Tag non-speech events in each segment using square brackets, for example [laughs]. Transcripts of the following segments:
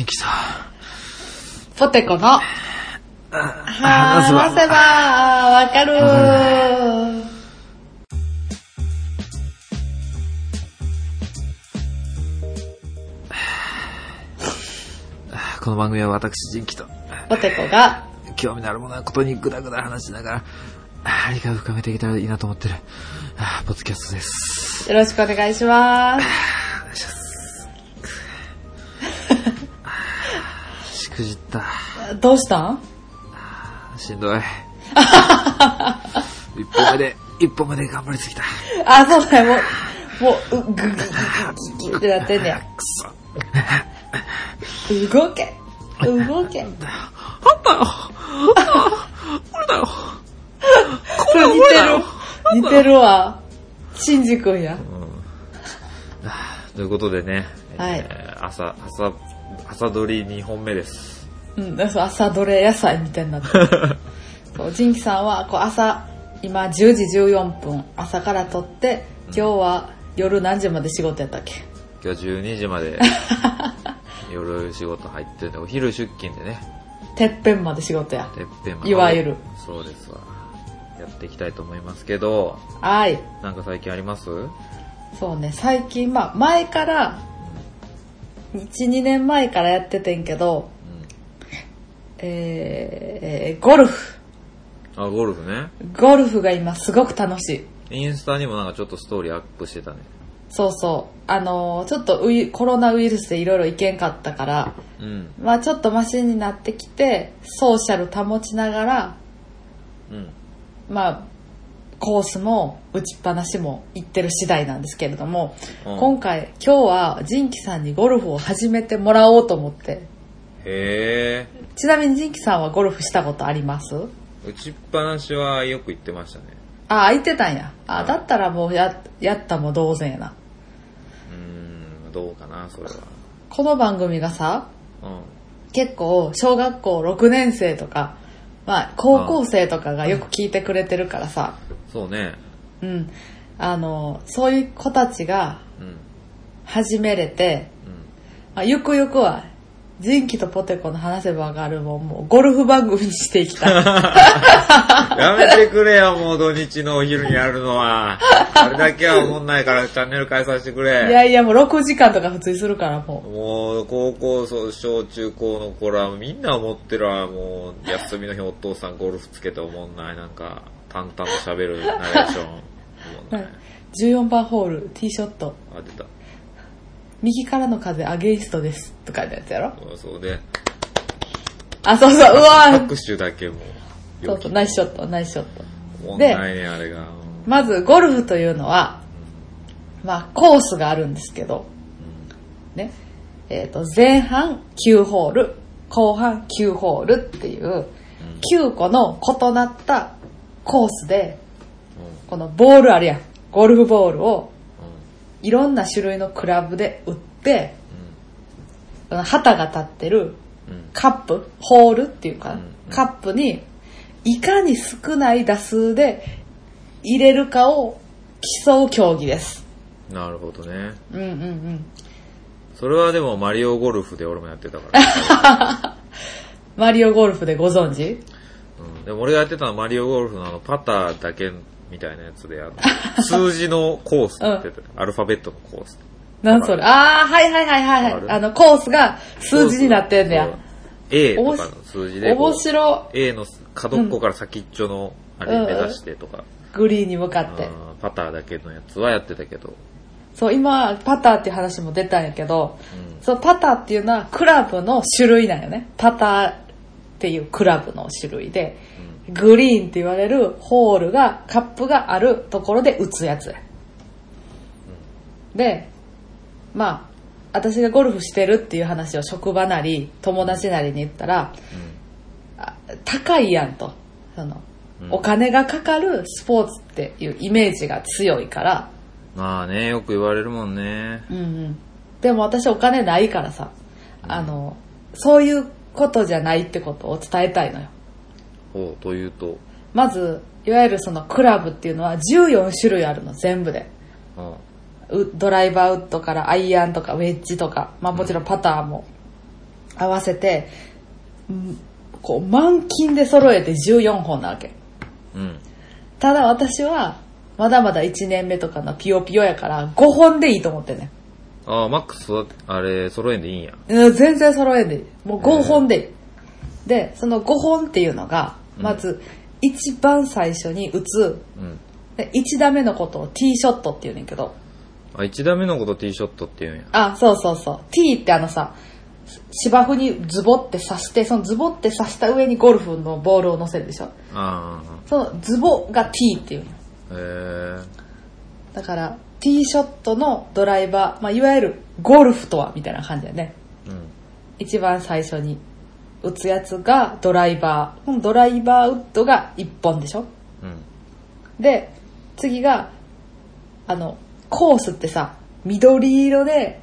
さポテコの、は話せば話せば、わかるこの番組は私、新規と、ポテコが、興味のあるものはことにぐだぐだ話しながら、あ理解を深めていけたらいいなと思ってる、あポッドキャストです。よろしく。お願いします。くじった。どうした？んしんどい。[laughs] 一歩目で、一歩目で頑張りすぎた。あ、そうだよ、もう、もう、うぐぐぐぐぐってなってんねや。くそ。動け動けなんだよ。俺だよ。これ似てる。似てるわ。シンジ君や。ということでね、はいえー朝、朝、朝撮り2本目です。うん、朝どれ野菜みたいになってる。[laughs] そう、ジンキさんは、こう朝、今10時14分、朝から撮って、今日は夜何時まで仕事やったっけ？今日12時まで [laughs] 夜仕事入ってて、お昼出勤でね、てっぺんまで仕事や。てっぺんまでいわゆる。そうですわ。やっていきたいと思いますけど、はい。なんか最近あります？そうね、最近、まあ、前から、1、2年前からやっててんけど、えー、ゴルフ。あ、ゴルフね。ゴルフが今すごく楽しい。インスタにもなんかちょっとストーリーアップしてたね。そうそう。あのーちょっとウイコロナウイルスでいろいろいけんかったから、うん。まあちょっとマシになってきて、ソーシャル保ちながら、うん。まあ、コースも打ちっぱなしも行ってる次第なんですけれども、うん今回、今日はジンキさんにゴルフを始めてもらおうと思って。へえ。ちなみにジンキさんはゴルフしたことあります？打ちっぱなしはよく言ってましたね。あ、空いてたんや。あ、だったらもうや、やったも同然やな。うーん、どうかな、それは。この番組がさ、うん。結構小学校6年生とか、まあ高校生とかがよく聞いてくれてるからさ、そうね。うん。あの、そういう子たちがうん。始めれて、うん。まあ、ゆくゆくは、人気とポテコの話せばわかるもん、もうゴルフ番組にしていきたい。やめてくれよ、もう土日のお昼にやるのは。あれだけは思んないからチャンネル変えさせてくいれ。やいや、もう6時間とか普通にするからももう、高校、そう小中高の頃はみんな思ってるわ、もう、休みの日お父さんゴルフつけて思んない、なんか、淡々と喋るナレーション。思んう。ない。14番ホール、ティーショット、あ、出た。右からの風アゲインストです。とかのやつやろ？そうで、あ、そうそう、うわー拍手だけもう、そうそう、ナイスショット、ナイスショット。思んないね、あれが。まず、ゴルフというのは、まあ、コースがあるんですけど、ね。えっ、と、前半9ホール、後半9ホールっていう、9個の異なったコースで、うんこのボールあるやん。ゴルフボールをうんいろんな種類のクラブで打って、この旗が立ってるうんうんカップ、ホールっていうかカップに、いかに少ない打数で入れるかを競う競技です。なるほどね。うんうんうん。それはでもマリオゴルフで俺もやってたから。[laughs] マリオゴルフでご存知？うん、でも俺がやってたのはマリオゴルフのあのパターだけみたいなやつであの数字のコースって言ってて、[laughs] アルファベットのコース。なんそれ？あー、はいはいはいはいあの、コースが数字になってんだそうよ。A とかの数字で面白。A の角っこから先っちょのあれ目指してとか、グリーンに向かって。うんパターだけのやつはやってたけど、そう、今、パターっていう話も出たんやけど、うん。そう、パターっていうのはクラブの種類なんよね。パターっていうクラブの種類で、グリーンって言われるホールが、カップがあるところで打つやつや。で、まあ、私がゴルフしてるっていう話を職場なり、友達なりに言ったら、あ高いやんと。その、うんお金がかかるスポーツっていうイメージが強いから、まあね、よく言われるもんね。うんうん。でも私お金ないからさ、あの、そういうことじゃないってことを伝えたいのよ。おうというと、まず、いわゆるそのクラブっていうのは14種類あるの、全部で。うドライバーウッドからアイアンとかウェッジとか、まあもちろんパターも合わせて、うんこう満金で揃えて14本なわけ。うん。ただ私は、まだまだ1年目とかのピヨピヨやから5本でいいと思ってんねああ、マックスあれ、揃えんでいいんや。うん全然揃えんでいい。もう5本でいい。で、その5本っていうのが、まず、一番最初に打つ、うん。で1打目のことをティーショットって言うねんけど、あ、1打目のことティーショットって言うんや。あ、そうそうそう。ティーってあのさ、芝生にズボって刺して、そのズボって刺した上にゴルフのボールを乗せるでしょ。あそのズボがティーっていうの。あ、へえ。だから、ティーショットのドライバー、まあ、いわゆるゴルフとはみたいな感じだよね。うん。一番最初に打つやつがドライバー。ドライバーウッドが1本でしょ？うん。で、次が、あの、コースってさ、緑色で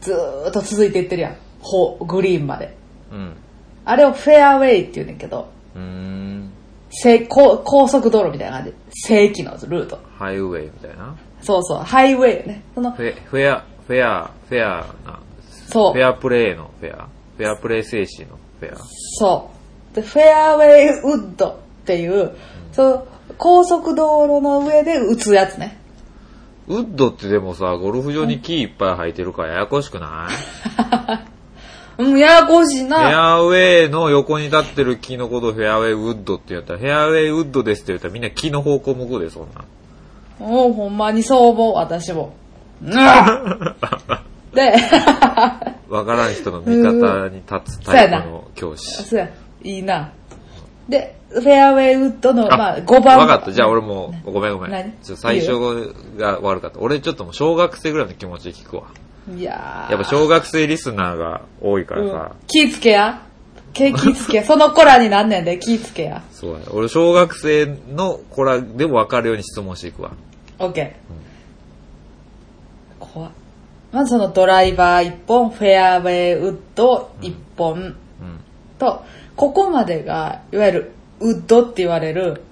ずーっと続いていってるやん。ほグリーンまで。うん。あれをフェアウェイって言うねんけど、うーん。正高高速道路みたいな感じ。正規のルート。ハイウェイみたいな？そうそう、ハイウェイね。その、フェ、フェア、フェア、フェアな。そうフ。ェアプレイのフェア。フェアプレイ精神のフェア。そう。で、フェアウェイウッドっていう、その、高速道路の上で打つやつね。ウッドってでもさ、ゴルフ場に木いっぱい生えてるからややこしくない？[laughs] うん、ややこしいフェな。アウェイの横に立ってる木のことをフェアウェイウッドって言ったら、フェアウェイウッドですって言ったらみんな木の方向向くで、そんな。もうほんまにそう思う、私も。[laughs] で、[laughs] わからん人の味方に立つタイプの教師。そうや、いいな。で、フェアウェイウッドの、まあ、5番。わかった。じゃあ俺もう、ごめんごめ何ん。ちょ最初が悪かった。俺ちょっともう小学生ぐらいの気持ちで聞くわ。いやーやっぱ小学生リスナーが多いからうんさ。気ぃつけや。気ぃつけや。[laughs] その子らになんねんで、気ぃつけや。そうや。俺小学生の子らでもわかるように質問していくわ。オッケー。まずそのドライバー1本、フェアウェイウッド1本うん。と、ここまでが、いわゆるウッドって言われる、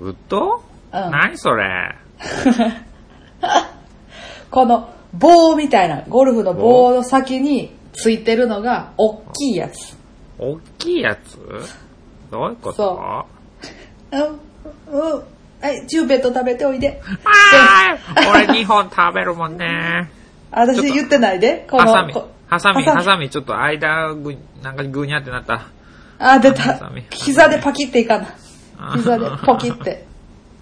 ウッド？うん何それ？[laughs] この棒みたいな、ゴルフの棒の先についてるのが、大きいやつ。大きいやつ？どういうこと？そううん、うん。はい、チューペット食べておいで。あー俺2本食べるもんね。私言ってないで、この。ハサミこ、ハサミ、ハサミちょっと間ぐ、なんかぐにゃってなった。あ、出ハた。膝でパキっていかな膝でポキって。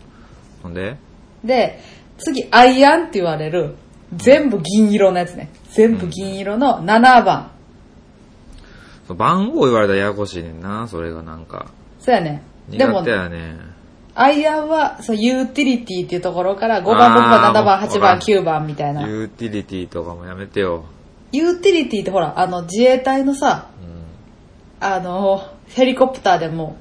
[laughs] ほんで？で、次、アイアンって言われる、全部銀色のやつね。全部銀色の7番。そう番号言われたらややこしいねんな、それがなんか。そうやね。でもね。アイアンは、そう、ユーティリティっていうところから、5番、6番、あー7番、8番、もう9番みたいな。ユーティリティとかもやめてよ。ユーティリティってほら、あの、自衛隊のさ、うん。あの、ヘリコプターでも、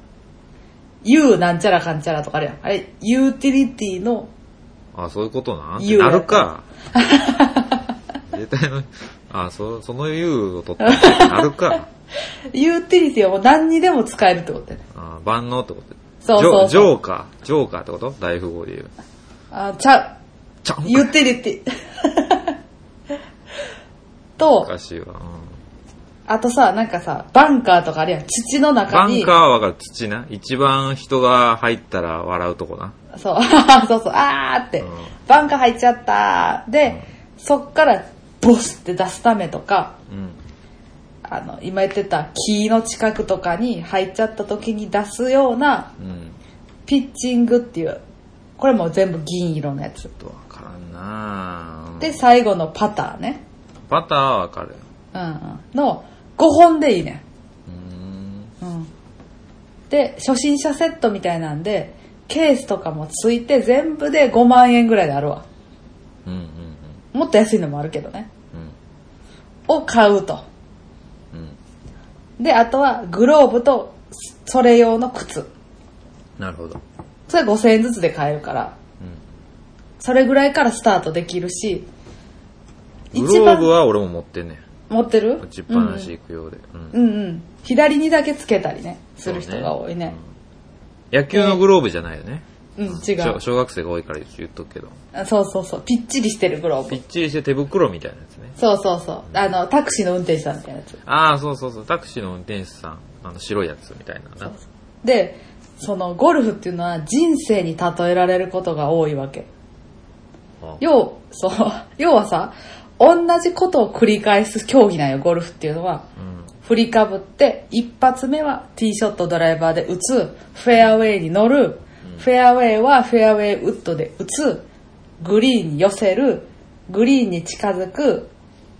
U なんちゃらかんちゃらとかあるやん。あれ、ユーティリティの、あ、そういうことな言うやつなるか。[laughs] 自衛隊の、あ、そ、その U を取って、なるか。ユーティリティはもう何にでも使えるってことやね。あ万能ってことそうそうジョジョーカー。ジョーカーってこと？大富豪で言う。あ、ちゃちゃんう、ユーティリティ。[laughs] とお、かしいわ。うんあとさ、なんかさ、バンカーとかあるやん。土の中に。バンカーはわかる。土な。一番人が入ったら笑うとこな。そう、[laughs] そうそう、あーって、うんバンカー入っちゃったで、そっからボスって出すためとか、うん。あの、今言ってた木の近くとかに入っちゃった時に出すようなうん。ピッチングっていう、これも全部銀色のやつ。ちょっとわからんなぁで、最後のパターね。パターはわかるよ。うんうん。の5本でいいね。ん。うん。で、初心者セットみたいなんで、ケースとかもついて全部で5万円ぐらいであるわ。うんうんもっと安いのもあるけどね。うん。を買うと。うん。うん。で、あとはグローブとそれ用の靴。なるほど。それ5000円ずつで買えるから、うん。それぐらいからスタートできるし、グローブは俺も持ってんねん。持ってる？打ちっぱなし行くようで。うん。うんうん。左にだけつけたりね、する人が多いね。野球のグローブじゃないよね。うん、違う。小小学生が多いから言っとくけど。あそうそうそう。ぴっちりしてるグローブ。ぴっちりして手袋みたいなやつね。そうそうそう。あの、タクシーの運転手さんみたいなやつ。ああ、そうそうそう。タクシーの運転手さん。あの、白いやつみたいなな。で、そのゴルフっていうのは人生に例えられることが多いわけ。あ要、そう、[laughs] 要はさ、同じことを繰り返す競技なんよ、ゴルフっていうのは。うん。振りかぶって、一発目はティーショットドライバーで打つ、フェアウェイに乗る、フェアウェイはフェアウェイウッドで打つ、グリーンに寄せる、グリーンに近づく、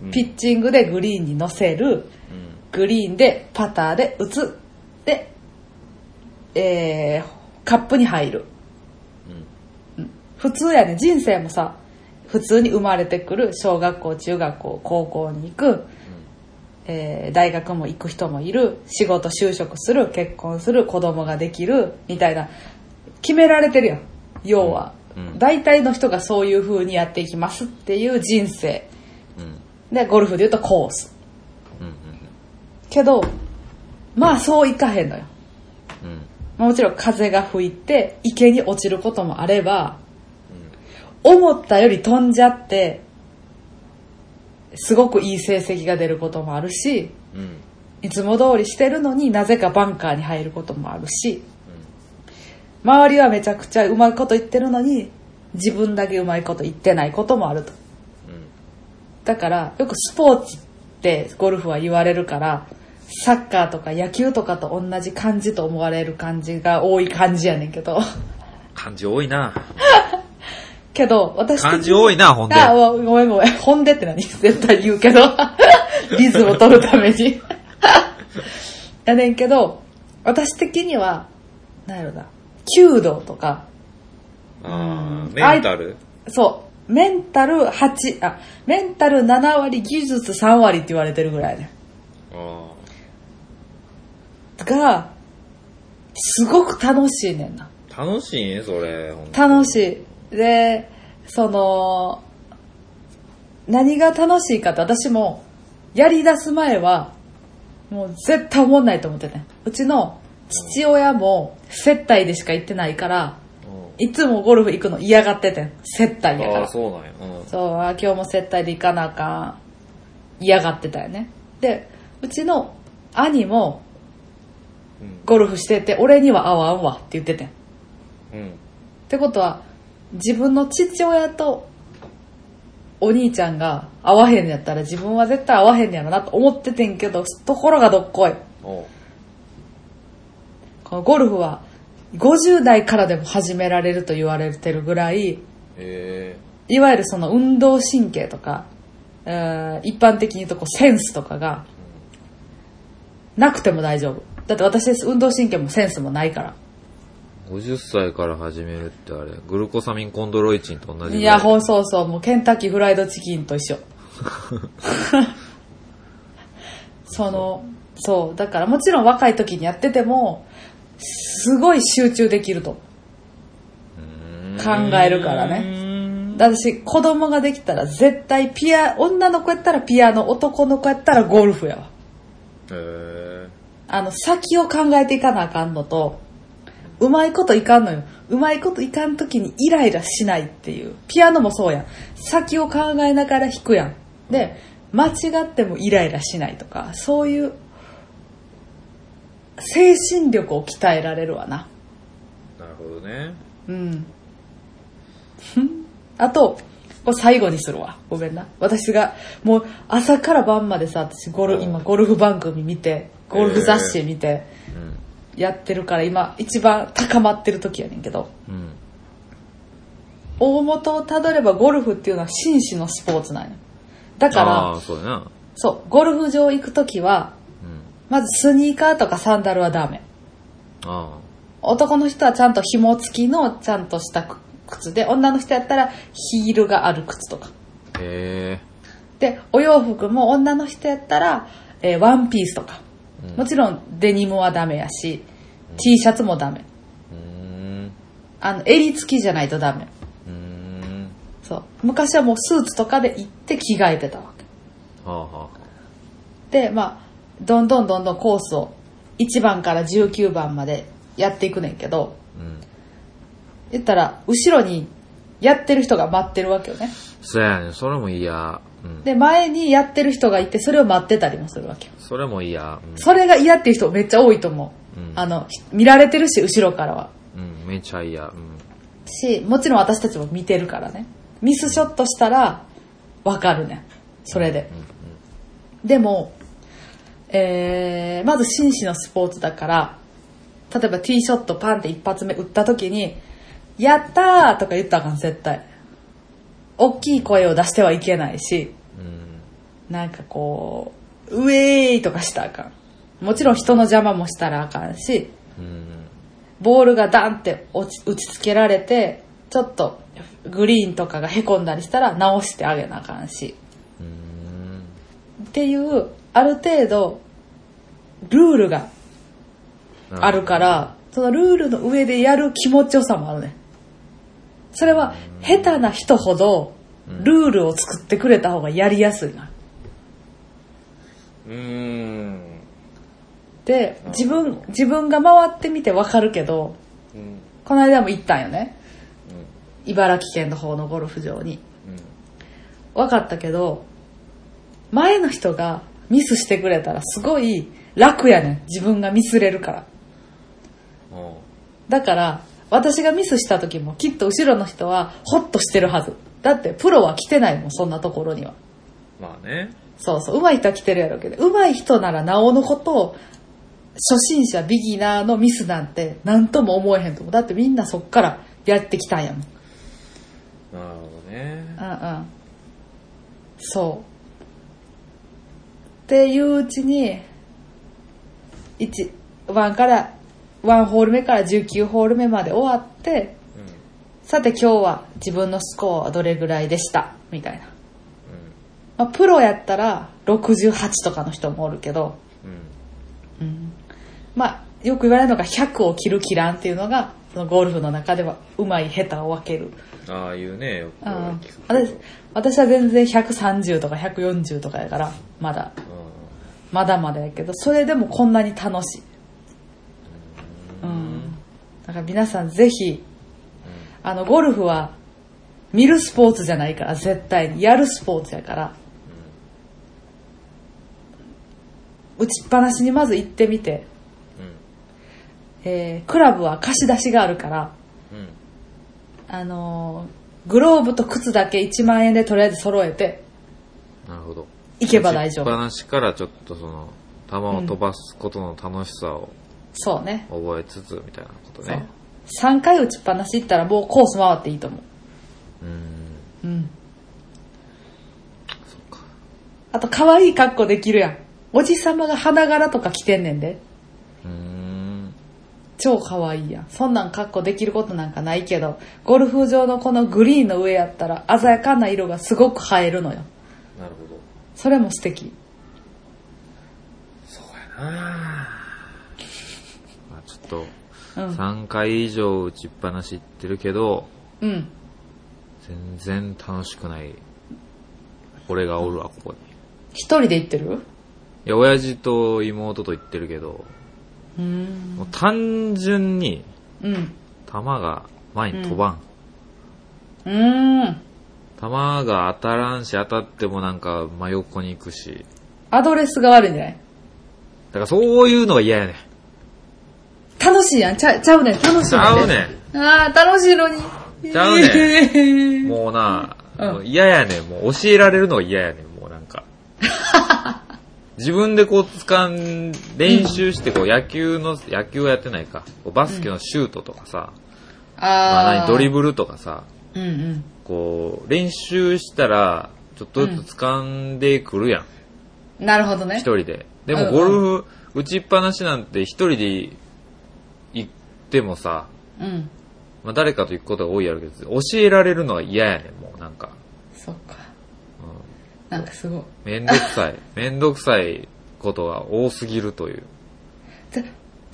うん。ピッチングでグリーンに乗せる、うん。グリーンでパターで打つ、で、えー、カップに入る。うん。普通やね、人生もさ、普通に生まれてくる、小学校、中学校、高校に行く、えー大学も行く人もいる、仕事就職する、結婚する、子供ができる、みたいな、決められてるよ。要は。うん大体の人がそういう風にやっていきますっていう人生。うん。で、ゴルフで言うとコース。けど、まあそういかへんのよ。もちろん風が吹いて池に落ちることもあれば、思ったより飛んじゃって、すごくいい成績が出ることもあるし、うん。いつも通りしてるのになぜかバンカーに入ることもあるし、周りはめちゃくちゃうまいこと言ってるのに、自分だけうまいこと言ってないこともあると。だから、よくスポーツってゴルフは言われるから、サッカーとか野球とかと同じ感じと思われる感じが多い感じやねんけど。漢字多いな。[laughs] けど、私的に漢字多いな、ほんで。あ、ごめんごめん。ほんでって何？絶対言うけど。[laughs] リズムを取るために。やねんけど、私的には、なんやろな、弓道とか、あーメンタル？そう、メンタル8、あ、メンタル7割、技術3割って言われてるぐらいね。あが、すごく楽しいねんな。ー楽しい？ね、それ。楽しい。で、その、何が楽しいかって私も、やり出す前は、もう絶対思んないと思ってね。うちの父親も接待でしか行ってないから、いつもゴルフ行くの嫌がっててん。接待やから。そうなんや。うんそう、あ今日も接待で行かなあかん。嫌がってたよね。で、うちの兄もうんゴルフしてて、俺には合わんわって言っててん。っうん。てことは、自分の父親とお兄ちゃんが合わへんやったら自分は絶対合わへんやろなと思っててんけど、ところがどっこい。このゴルフは50代からでも始められると言われてるぐらい、えいわゆるその運動神経とか、えー一般的に言うとこうセンスとかがなくても大丈夫。だって私運動神経もセンスもないから。ー、50歳から始めるってあれ、グルコサミンコンドロイチンと同じい。いや、ほんそうそう、もうケンタッキーフライドチキンと一緒。[laughs] その、そう、だからもちろん若い時にやってても、すごい集中できると。考えるからね私、子供ができたら絶対ピア、女の子やったらピアノ、男の子やったらゴルフやわ。あの、先を考えていかなあかんのと、うまいこといかんのよ。うまいこといかんときにイライラしないっていう。ピアノもそうやん。先を考えながら弾くやん。で、間違ってもイライラしないとか、そういう、精神力を鍛えられるわな。なるほどね。うん。[laughs] あと、これ最後にするわ。ごめんな。私が、もう朝から晩までさ、私ゴル、今ゴルフ番組見て、ゴルフ雑誌見て、うん。やってるから今一番高まってる時やねんけど、うん。大元をたどればゴルフっていうのは紳士のスポーツなんよ。だから、そうゴルフ場行く時は、うん。まずスニーカーとかサンダルはダメ。あ男の人はちゃんと紐付きのちゃんとした靴で、女の人やったらヒールがある靴とか。あ。へで、お洋服も女の人やったら、えーワンピースとか。うんもちろんデニムはダメやし、T シャツもダメ。あの、襟付きじゃないとダメ。うーん。そう。昔はもうスーツとかで行って着替えてたわけ。はあはあ。で、まあ、どんどんどんどんコースを1番から19番までやっていくねんけど、うん。言ったら、後ろにやってる人が待ってるわけよね。そうやねんそれも嫌。うん。で、前にやってる人がいて、それを待ってたりもするわけよ。それも嫌。うん。それが嫌っていう人めっちゃ多いと思う。うんあの、ひ見られてるし、後ろからは。うん、めっちゃ嫌。うん。し、もちろん私たちも見てるからね。ミスショットしたら、わかるねん。それで。でも、えー、まず紳士のスポーツだから、例えばティーショットパンって一発目打った時に、やったーとか言ったらあかん、絶対。大きい声を出してはいけないし、うん。なんかこう、ウェーイとかしたらあかん。もちろん人の邪魔もしたらあかんし、うん。ボールがダンって落ち打ちつけられて、ちょっとグリーンとかが凹んだりしたら直してあげなあかんし。うん。っていう、ある程度、ルールがあるから、そのルールの上でやる気持ちよさもあるね。それは、下手な人ほど、ルールを作ってくれた方がやりやすいな。うーん。で、自分、自分が回ってみてわかるけど、うん。この間も行ったんよね。茨城県の方のゴルフ場に。分かったけど、前の人がミスしてくれたらすごい楽やねん。自分がミスれるから。だから、私がミスした時もきっと後ろの人はホッとしてるはず。だってプロは来てないもん、そんなところには。まあね。そうそう、上手い人は来てるやろうけど、上手い人ならなおのこと、初心者、ビギナーのミスなんて何とも思えへんと思う。だってみんなそっからやってきたんやもん。なるほどね。うんうん。そう。っていううちに、1、1から、1ホール目から19ホール目まで終わって、さて今日は自分のスコアはどれぐらいでした？みたいな。まあ、プロやったら68とかの人もおるけど、うん。うん。うん、まあ、よく言われるのが100を切る切らんっていうのが、そのゴルフの中ではうまい下手を分ける。ああいうね、よくうん聞くけど私私は全然130とか140とかやから、まだ、まだまだやけど、それでもこんなに楽しい。うん。だから皆さんぜひ、あの、ゴルフは見るスポーツじゃないから、絶対に。やるスポーツやから。打ちっぱなしにまず行ってみて、えー、クラブは貸し出しがあるから、うん。うん。あのーグローブと靴だけ1万円でとりあえず揃えて、なるほど。行けば大丈夫打ちっぱなしからちょっとその、球を飛ばすことの楽しさをそうね。覚えつつ、みたいなことね。。3回打ちっぱなし行ったらもうコース回っていいと思う。うん。うん。そっか。あと、可愛い格好できるやん。おじさまが花柄とか着てんねんで。うーん。超可愛いやん。そんなん格好できることなんかないけど、ゴルフ場のこのグリーンの上やったら鮮やかな色がすごく映えるのよ。なるほど。それも素敵。そうやなまあちょっと、うん。3回以上打ちっぱなし行ってるけど、うん。全然楽しくない。俺がおるわ、ここに。一人で行ってる？いや、親父と妹と行ってるけど。もう単純にうん。球が前に飛ばん。うーん。球が当たらんし、当たってもなんか真横に行くし。アドレスが悪いんじゃない？だからそういうのが嫌やねん。楽しいやん。ちゃちゃうねん。楽しいちゃうねん。ああ、楽しいのに。ちゃうね。[laughs] もうな、うんもう嫌やねん。もう教えられるのが嫌やねん。もうなんか。[laughs] 自分でこう掴ん、練習してこう野球の、野球はやってないか。こうバスケのシュートとかさ、まああドリブルとかさ、うんうん。こう、練習したら、ちょっとずつ掴んでくるやん。なるほどね一。人で。でもゴルフ、打ちっぱなしなんて一人で行ってもさ、うん。まあ誰かと行くことが多いやろうけど、教えられるのは嫌やねん、もうなんか。そっか。うなんかすごい。ん、めんどくさい。[laughs] めんどくさいことが多すぎるという。で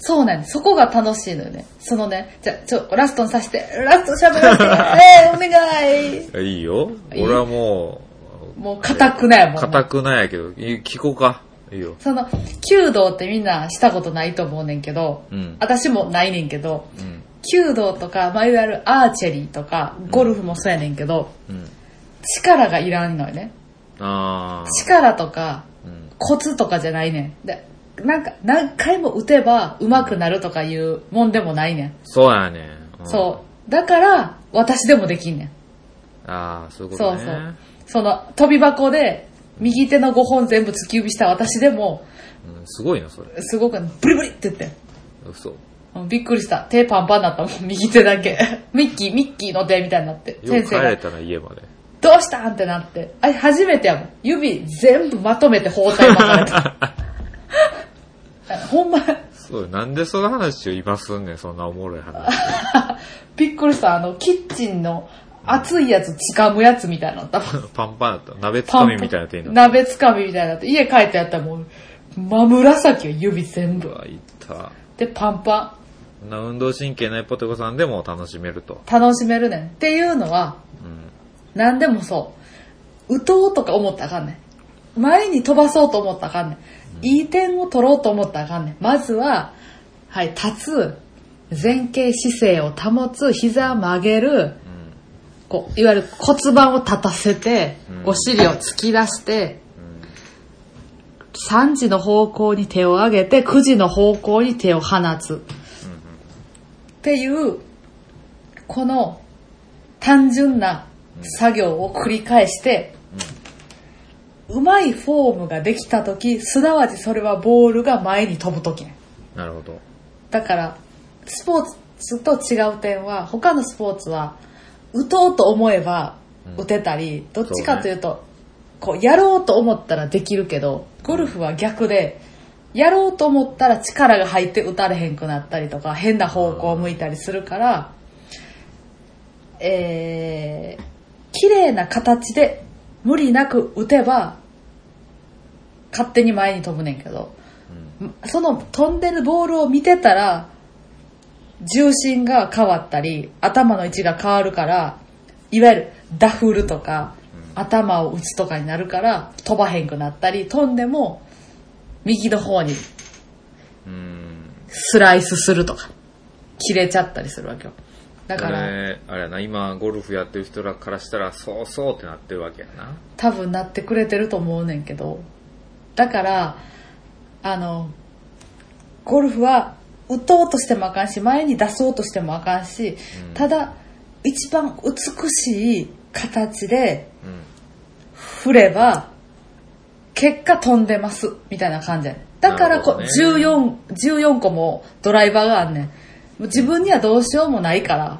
そうなんそこが楽しいのよね。そのね、じゃあ、ちょ、ラストにさせて、ラスト喋らせて、[laughs] えー、お願い。いいよ。俺はももう、固くないもんう、ね。硬くないやけど、聞こうか。いいよ。その、弓道ってみんなしたことないと思うねんけど、うん。私もないねんけど、うん。弓道とか、まあ、いわゆるアーチェリーとか、ゴルフもそうやねんけど、うん。力がいらんのよね。力とか、うん。コツとかじゃないねん。で、なんか、何回も打てば上手くなるとかいうもんでもないねん。そうやね。うんそう。だから、私でもできんねん。ああ、そういうことね。そうそう。その、飛び箱で、右手の5本全部突き指した私でも、うん、すごいな、それ。すごく、ブリブリって言って。嘘。うんびっくりした。手パンパンになったもん、右手だけ。[laughs] ミッキー、ミッキーの手みたいになって。よく帰れたな、家まで。どうした？んってなって。あれ、初めてやもん。指全部まとめて包帯巻かれた。[laughs] ほんま、そう、なんでその話を今すんねん、そんなおもろい話。[laughs] びっくりした。あの、キッチンの熱いやつ掴むやつみたいなった。[laughs] パンパンだった。鍋つかみみたいな手になっ鍋つかみみたいになって。家帰ってやったらもう、真紫よ、指全部。わ、いった。で、パンパこんな運動神経ないポテコさんでも楽しめると。ン。楽しめるねん。っていうのは、うん。何でもそう。打とうとか思ったらあかんねん。前に飛ばそうと思ったらあかんねん。いい点を取ろうと思ったらあかんねん。まずは、はい、立つ、前傾姿勢を保つ、膝曲げる、こう、いわゆる骨盤を立たせてうん、お尻を突き出して、3時の方向に手を上げて、9時の方向に手を放つ。っていう、この単純な作業を繰り返して、うまいフォームができたとき、すなわちそれはボールが前に飛ぶときね。なるほど。だから、スポーツと違う点は、他のスポーツは、打とうと思えばうん打てたり、どっちかというと、こう、やろうと思ったらできるけど、ゴルフは逆で、やろうと思ったら力が入って打たれへんくなったりとか、変な方向を向いたりするから、えー、綺麗な形で無理なく打てば、勝手に前に飛ぶねんけど、その飛んでるボールを見てたら、重心が変わったり、頭の位置が変わるから、いわゆるダフルとか、頭を打つとかになるから、飛ばへんくなったり、飛んでも、右の方にうん。スライスするとか、切れちゃったりするわけよ。だだから、あれやな、今ゴルフやってる人らからしたら、そうそうってなってるわけやな。多分なってくれてると思うねんけど、だから、あの、ゴルフは打とうとしてもあかんし、前に出そうとしてもあかんし、うんただ、一番美しい形でうん。振れば、結果飛んでます、みたいな感じやねんだからこ、ね14、14個もドライバーがあんねん。もう自分にはどうしようもないから、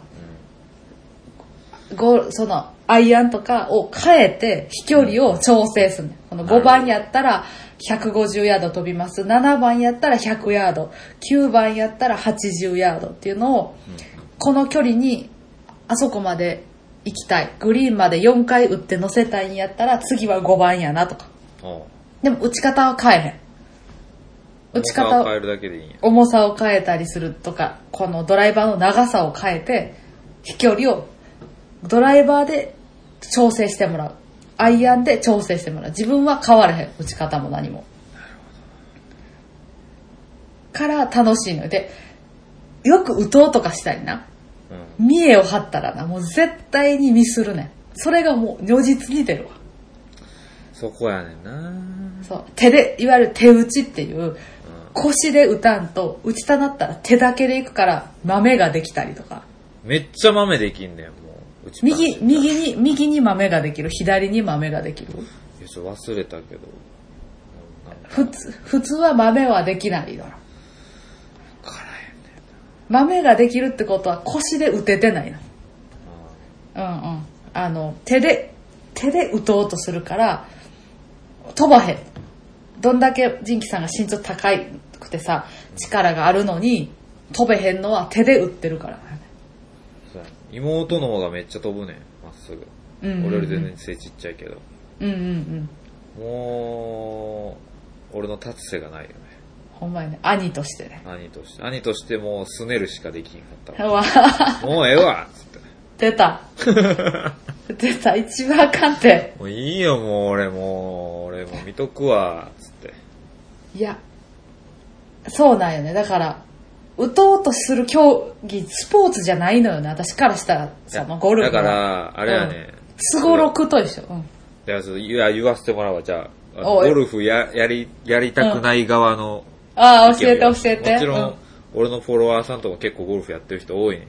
ゴその、アイアンとかを変えて飛距離を調整するねんこの5番やったら150ヤード飛びます。7番やったら100ヤード。9番やったら80ヤードっていうのを、この距離にあそこまで行きたい。グリーンまで4回打って乗せたいんやったら次は5番やなとか。でも打ち方は変えへん。打ち方を重さを変えるだけでいいんや。重さを変えたりするとか、このドライバーの長さを変えて、飛距離をドライバーで調整してもらう。アイアンで調整してもらう。自分は変わらへん。打ち方も何も。から楽しいのよで、よく打とうとかしたりな。うん。見栄を張ったらな、もう絶対にミスるねん。それがもう如実に出るわ。そこやねんなそう。手で、いわゆる手打ちっていう、腰で打たんと、打ちたなったら手だけでいくから、豆ができたりとか。めっちゃ豆できんねん、もう。打ち右、右に、右に豆ができる、左に豆ができる。いやちょっと忘れたけど。普通、普通は豆はできないの。からへんね豆ができるってことは腰で打ててないの。んうんうん。あの、手で、手で打とうとするから、飛ばへん。どんだけジンキさんが身長高くてさ、力があるのに、飛べへんのは手で打ってるから。そうや妹の方がめっちゃ飛ぶねん、まっすぐ。うんうんうん俺より全然背ちっちゃいけど。うんうんうん。もう、俺の立つ瀬がないよね。ほんまにね、兄としてね。兄として。兄としてもうすねるしかできんかったうわわ。もうええわつって。出た。[laughs] 出た、一番あかんって。もういいよ、もう俺もう、俺もう見とくわ、つって。いや、そうなんよね。だから、打とうとする競技、スポーツじゃないのよね。私からしたら、そのゴルフは。だから、あれはね、すごろくと一緒。うん。いやそういや言わせてもらうわ、じゃあ。ゴルフややり、やりたくない側のああ、教えて教えて。もちろん、うん俺のフォロワーさんとか結構ゴルフやってる人多いね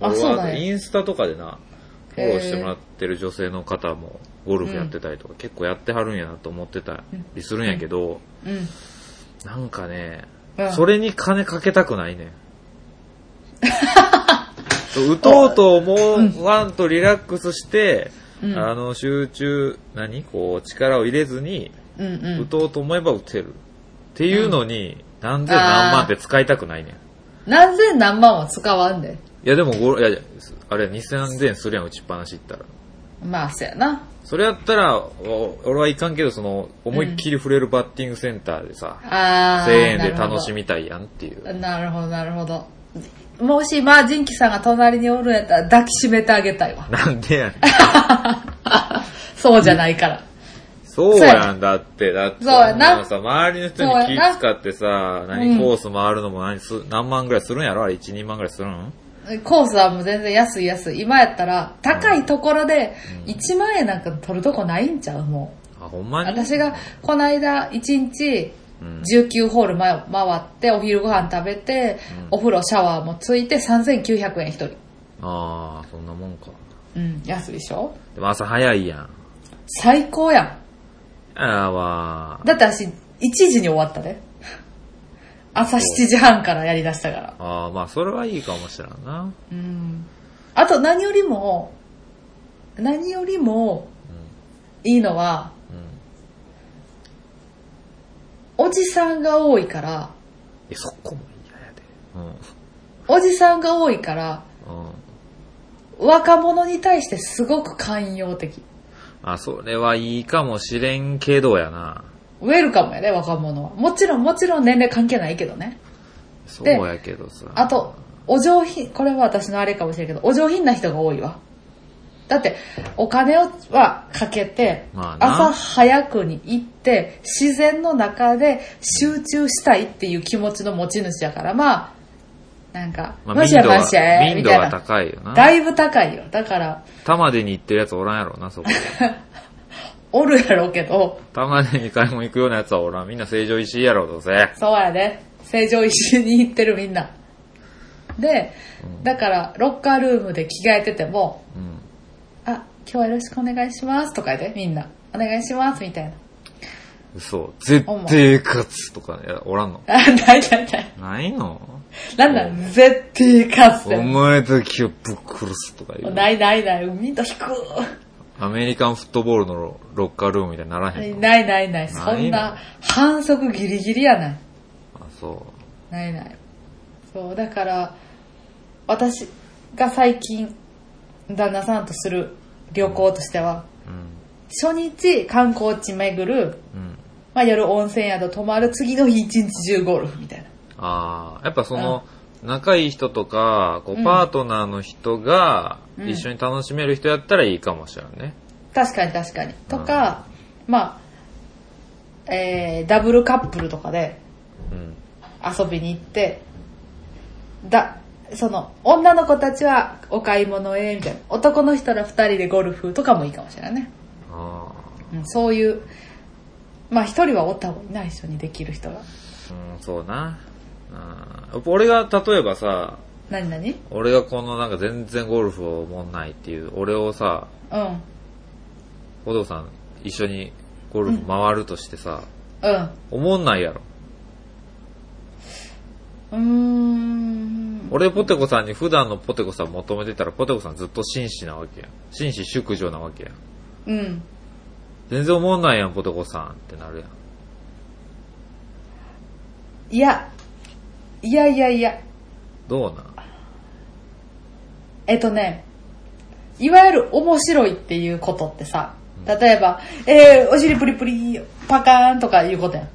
あそうなんやインスタとかでな、フォローしてもらってる女性の方もゴルフやってたりとか、結構やってはるんやなと思ってたりするんやけど、うん。なんかね、うんそれに金かけたくないね。[laughs] そう打とうと思わんとリラックスして、うんあの、集中、何？こう、力を入れずに、うんう打ん。とうと思えば打てる。っていうのに、何千何万って使いたくないねん。何千何万は使わんで。いやでもご、いやいや、あれ2000円するやん、打ちっぱなし行ったら。まあ、そやな。それやったら、お俺はいかんけど、その、思いっきり触れるバッティングセンターでさ、ああ。1000円で楽しみたいやんっていう。なるほど、なるほど。もし、まあ、ジンキさんが隣におるんやったら抱きしめてあげたいわ。なんでやねん。[laughs] そうじゃないから。そうやんだって、だって、そうやなさ、周りの人に気使ってさ、うん何コース回るのも何す、何万ぐらいするんやろ？あれ1、2万ぐらいするん？コースはもう全然安い安い。今やったら、高いところで1万円なんか取るとこないんちゃう？もあ、ほんまう。に？私がこの間1日うん19ホール回回って、お昼ご飯食べて、お風呂シャワーもついて3900円一人。ああ、そんなもんか。うん、安いでしょ？でも朝早いやん。最高やん。あーわーだって私、1時に終わったで。朝7時半からやりだしたから。ああ、まあ、それはいいかもしれんな。うん。あと何よりも、何よりもいいのは、うん。おじさんが多いから、え、そこも嫌やで。おじさんが多いから、うん。うん。若者に対してすごく寛容的。あ、それはいいかもしれんけどやな。ウェルカムやね、若者は。もちろん、もちろん年齢関係ないけどね。そうやけどさ。あと、お上品、これは私のあれかもしれんけど、お上品な人が多いわ。だって、お金をはかけて、まあな朝早くに行って、自然の中で集中したいっていう気持ちの持ち主やから、まあ、なんか、まあ、も民度はしやましや、民度がみたいな。高いよな。だいぶ高いよ。だから、玉でに行ってるやつおらんやろな、そこ。[laughs] おるやろうけど、玉でに買い物行くようなやつはおらん。みんな成城石井やろ、どうせ。そうやね。成城石井に行ってるみんな。で、だから、ロッカールームで着替えてても、うん。あ、今日はよろしくお願いしますとかで、みんな。お願いしますみたいな。嘘。絶対勝つとか、いや、おらんのあ、ないないない。ないの？なんだ、絶対勝つお前だけをぶっ殺すとか言う。ないないない、みんな引く。アメリカンフットボールのロロッカールームみたいにならへんのないないない、そんな反則ギリギリやない。あ、そないない。そう、だから、私が最近、旦那さんとする旅行としては、う。うん。初日観光地巡る、うん。まあ夜温泉宿泊まる、次の日一日中ゴルフみたいな。ああ、やっぱその、仲いい人とか、こう、パートナーの人が、うん一緒に楽しめる人やったらいいかもしれんね。確かに確かに。とか、まあ、えー、ダブルカップルとかでうん。遊びに行って、だ、その、女の子たちはお買い物へ、みたいな。男の人ら二人でゴルフとかもいいかもしれないね。あうん、そういう、まあ一人はおった方がいいな、一緒にできる人が。あ、うん、そうな。あー俺が、例えばさ、何何？俺がこのなんか全然ゴルフを思んないっていう、俺をさ、うん。お父さん一緒にゴルフ回るとしてさ、うん。思んないやろ。うーん。俺ポテコさんに普段のポテコさん求めてたらポテコさんずっと紳士なわけやん。紳士淑女なわけやん。うん。全然思んないやん、ポテコさんってなるやん。いや、いやいやいや、どうなん？えっとね、いわゆる面白いっていうことってさ、例えば、えー、お尻プリプリ、パカーンとかいうことやん。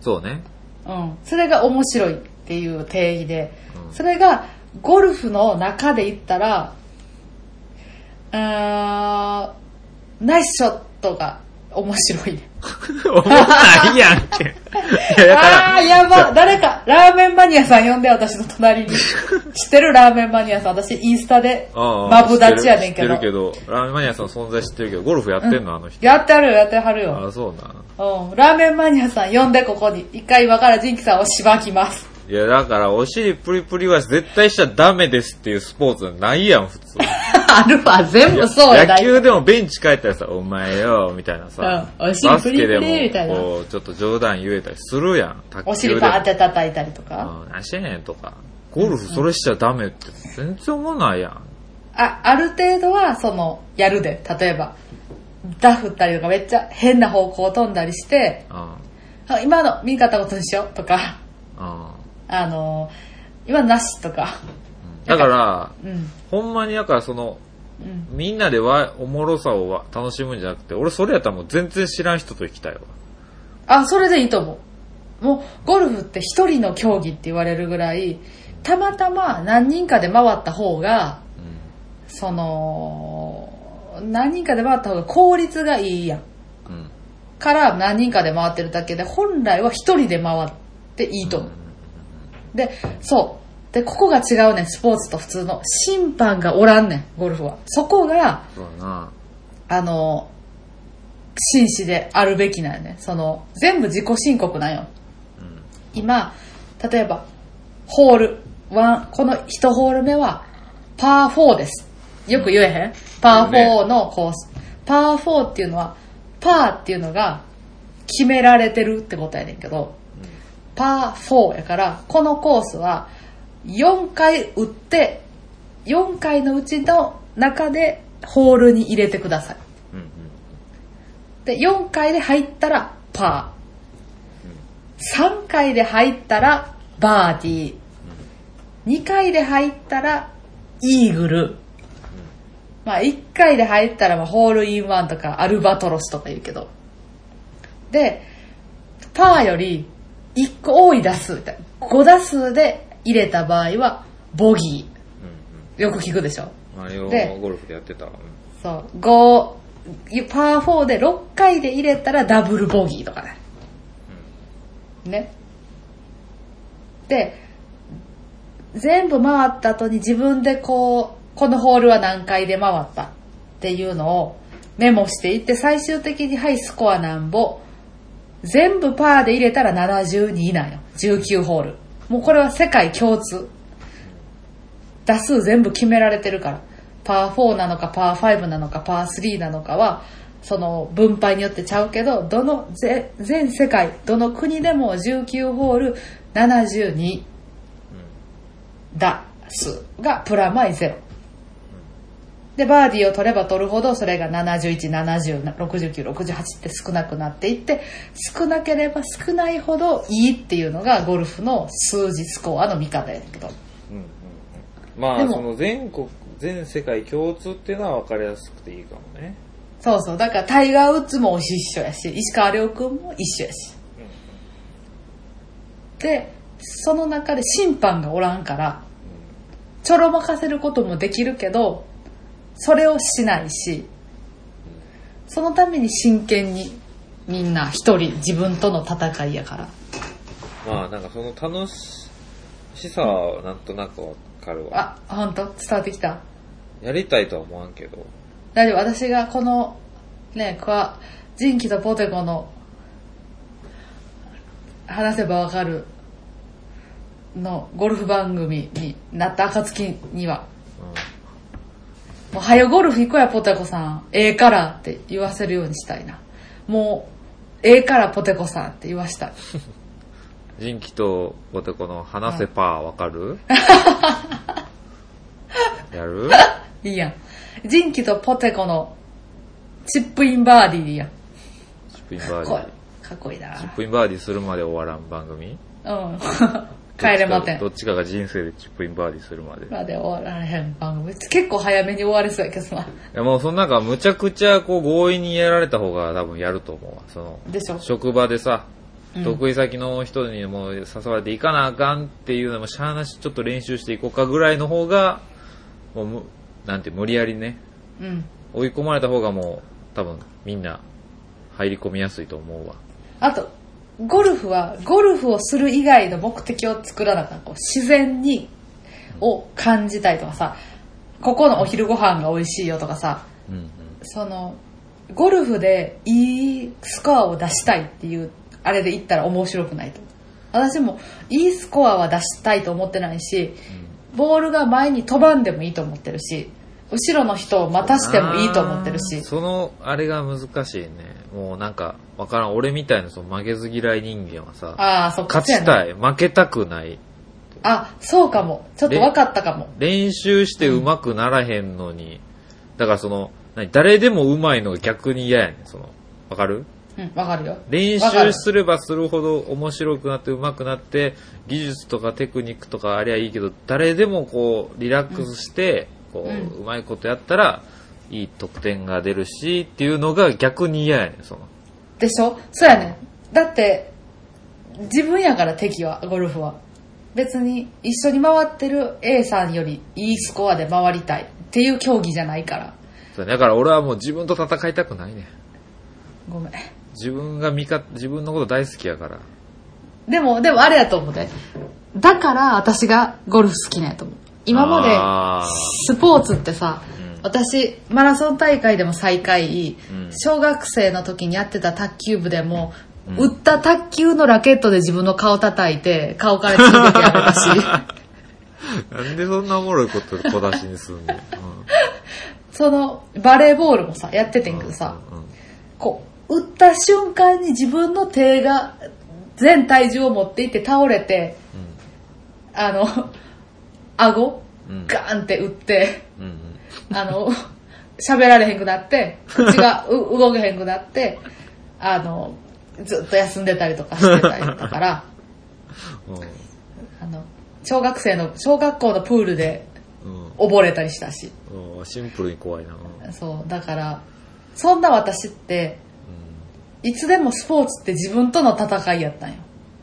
そうね。うん。それが面白いっていう定義で、うんそれがゴルフの中で言ったら、あーナイスショットが面白いね。[laughs] 思んないやんけ。[laughs] や、だから、あー、やば。誰か、ラーメンマニアさん呼んで、私の隣に。[laughs] 知ってるラーメンマニアさん。私、インスタで、マブダチやねんけど。知ってるけど、ラーメンマニアさんの存在知ってるけど、ゴルフやってんの、あの人。やってはるよ、やってはるよ。ああ、そうな。うん。ラーメンマニアさん呼んで、ここに。一回今からジンキさんをしばきます。いや、だから、お尻プリプリは絶対しちゃダメですっていうスポーツないやん、普通。[laughs] あるわ、全部そうや、野球でもベンチ帰ったらさ、お前よ、みたいなさ、うんお尻バスケでも、こう、ちょっと冗談言えたりするやん。お尻パーって叩いたりとか。うん、何してんねんとか。ゴルフそれしちゃダメって全然思わないやん。あ、ある程度は、その、やるで。例えば、ダフったりとかめっちゃ変な方向飛んだりして、うん。あ今の見方ことにしようとか、うん。あの今のなしとか。だから、うん。ほんまにだからその、うん。みんなでわおもろさをわ楽しむんじゃなくて、俺それやったらもう全然知らん人と行きたいわ。あ、それでいいと思う。もう、ゴルフって一人の競技って言われるぐらい、たまたま何人かで回った方が、うその、何人かで回った方が効率がいいやん。ん。うん。から何人かで回ってるだけで、本来は一人で回っていいと思う。で、そう。で、ここが違うねん、スポーツと普通の。審判がおらんねん、ゴルフは。そこが、そうだな。あの、紳士であるべきなんやね。その、全部自己申告なんよ。うん。今、例えば、ホール、ワン、この一ホール目は、パー4です。よく言えへん？パー4のコース。パー4っていうのは、パーっていうのが決められてるってことやねんけど、パー4やから、このコースは4回打って、4回のうちの中でホールに入れてください。うん。うん。で、4回で入ったらパー。3回で入ったらバーディー。2回で入ったらイーグル。まあ1回で入ったらまあホールインワンとかアルバトロスとか言うけど。で、パーより1個多い打数みたいな。5打数で入れた場合はボギうん。ー。よく聞くでしょ？うん。マリオでゴルフでやってたわ。そう。5、パー4で6回で入れたらダブルボギーとかね。ね。で、全部回った後に自分でこう、このホールは何回で回った？っていうのをメモしていって最終的にはいスコアなんぼ、全部パーで入れたら72なんよ。19ホール。もうこれは世界共通。打数全部決められてるから。パー4なのかパー5なのかパー3なのかは、その分配によってちゃうけど、どの、ぜ全世界、どの国でも19ホール72打数がプラマイゼロ。で、バーディーを取れば取るほど、それが71、70、69、68って少なくなっていって、少なければ少ないほどいいっていうのがゴルフの数字スコアの見方やけど。うん。うん。まあ、でもその全国、全世界共通っていうのは分かりやすくていいかもね。そうそう。だからタイガー・ウッズも一緒やし、石川遼君も一緒やし。で、その中で審判がおらんから、ちょろまかせることもできるけど、それをしないし、そのために真剣にみんな一人自分との戦いやから。まあ、なんかその楽しさはなんとなくわかるわ。あ、ほんと伝わってきた？やりたいとは思わんけど。大丈夫？私がこの、ね、こわ、ジンキとポテコの、話せばわかる、の、ゴルフ番組になった暁には、もう、はよゴルフ行こうや、ポテコさん。ええからって言わせるようにしたいな。もう、ええから、ポテコさんって言わしたい。[laughs] ジンキとポテコの話せパーわかる？[laughs] やる？いいやん。ジンキとポテコの、チップインバーディーやん。チップインバーデかっこいいィ。かっこいいなチップインバーディするまで終わらん番組？うん。帰れまてんど。っちかが人生でチップインバーディするまで。いまで終わられへん番組。結構早めに終わりそうやけどな。やもうそのなんかむちゃくちゃこう強引にやられた方が多分やると思うわ。その、でしょ職場でさ、うん得意先の人にも誘われて行かなあかんっていうのもしゃあなしちょっと練習していこうかぐらいの方が、もうむ、なんて無理やりね、うん。追い込まれた方がもう多分みんな入り込みやすいと思うわ。あと、ゴルフは、ゴルフをする以外の目的を作らなかった。こう自然に、を感じたいとかさ、ここのお昼ご飯が美味しいよとかさ、うんうん。その、ゴルフでいいスコアを出したいっていう、あれで言ったら面白くないと。私もいいスコアは出したいと思ってないし、ボールが前に飛ばんでもいいと思ってるし、後ろの人を待たしてもいいと思ってるし、その、あれが難しいね。もうなんか、わからん。俺みたいなその負けず嫌い人間はさ、ああ、そっか。勝ちたい。負けたくない。あ、そうかも。ちょっと分かったかも。練習して上手くならへんのに、だからその、何誰でも上手いのが逆に嫌やねん。その、わかる？うん、分かるよ。練習すればするほど面白くなって上手くなって、技術とかテクニックとかありゃいいけど、誰でもこう、リラックスして、こう、うんうまいことやったら、いい得点が出るし、っていうのが逆に嫌やねん、その。でしょ？そうやねん。だって、自分やから敵は、ゴルフは。別に一緒に回ってる A さんよりいいスコアで回りたいっていう競技じゃないから。そうだから俺はもう自分と戦いたくないねん。ごめん。自分が味方、自分のこと大好きやから。でも、でもあれやと思うで。だから私がゴルフ好きなんやと思う。今まあでスポーツってさ、うん。私、マラソン大会でも最下位、うん。小学生の時にやってた卓球部でも、うん。打った卓球のラケットで自分の顔叩いて、顔から血出てやめたし。[laughs] なんでそんなおもろいこと小出しにすんねん。うん。その、バレーボールもさ、やっててんけどさ、うん。うん。こう、打った瞬間に自分の手が全体重を持っていって倒れて、あの、顎、うんガーンって打って、うんうんあの、喋られへんくなって、口がう動けへんくなって、あの、ずっと休んでたりとかしてたりだから、[laughs] うんあの、小学生の、小学校のプールでうん溺れたりしたし、うんシンプルに怖いな。うんそう、だから、そんな私って、いつでもスポーツって自分との戦いやったんよ。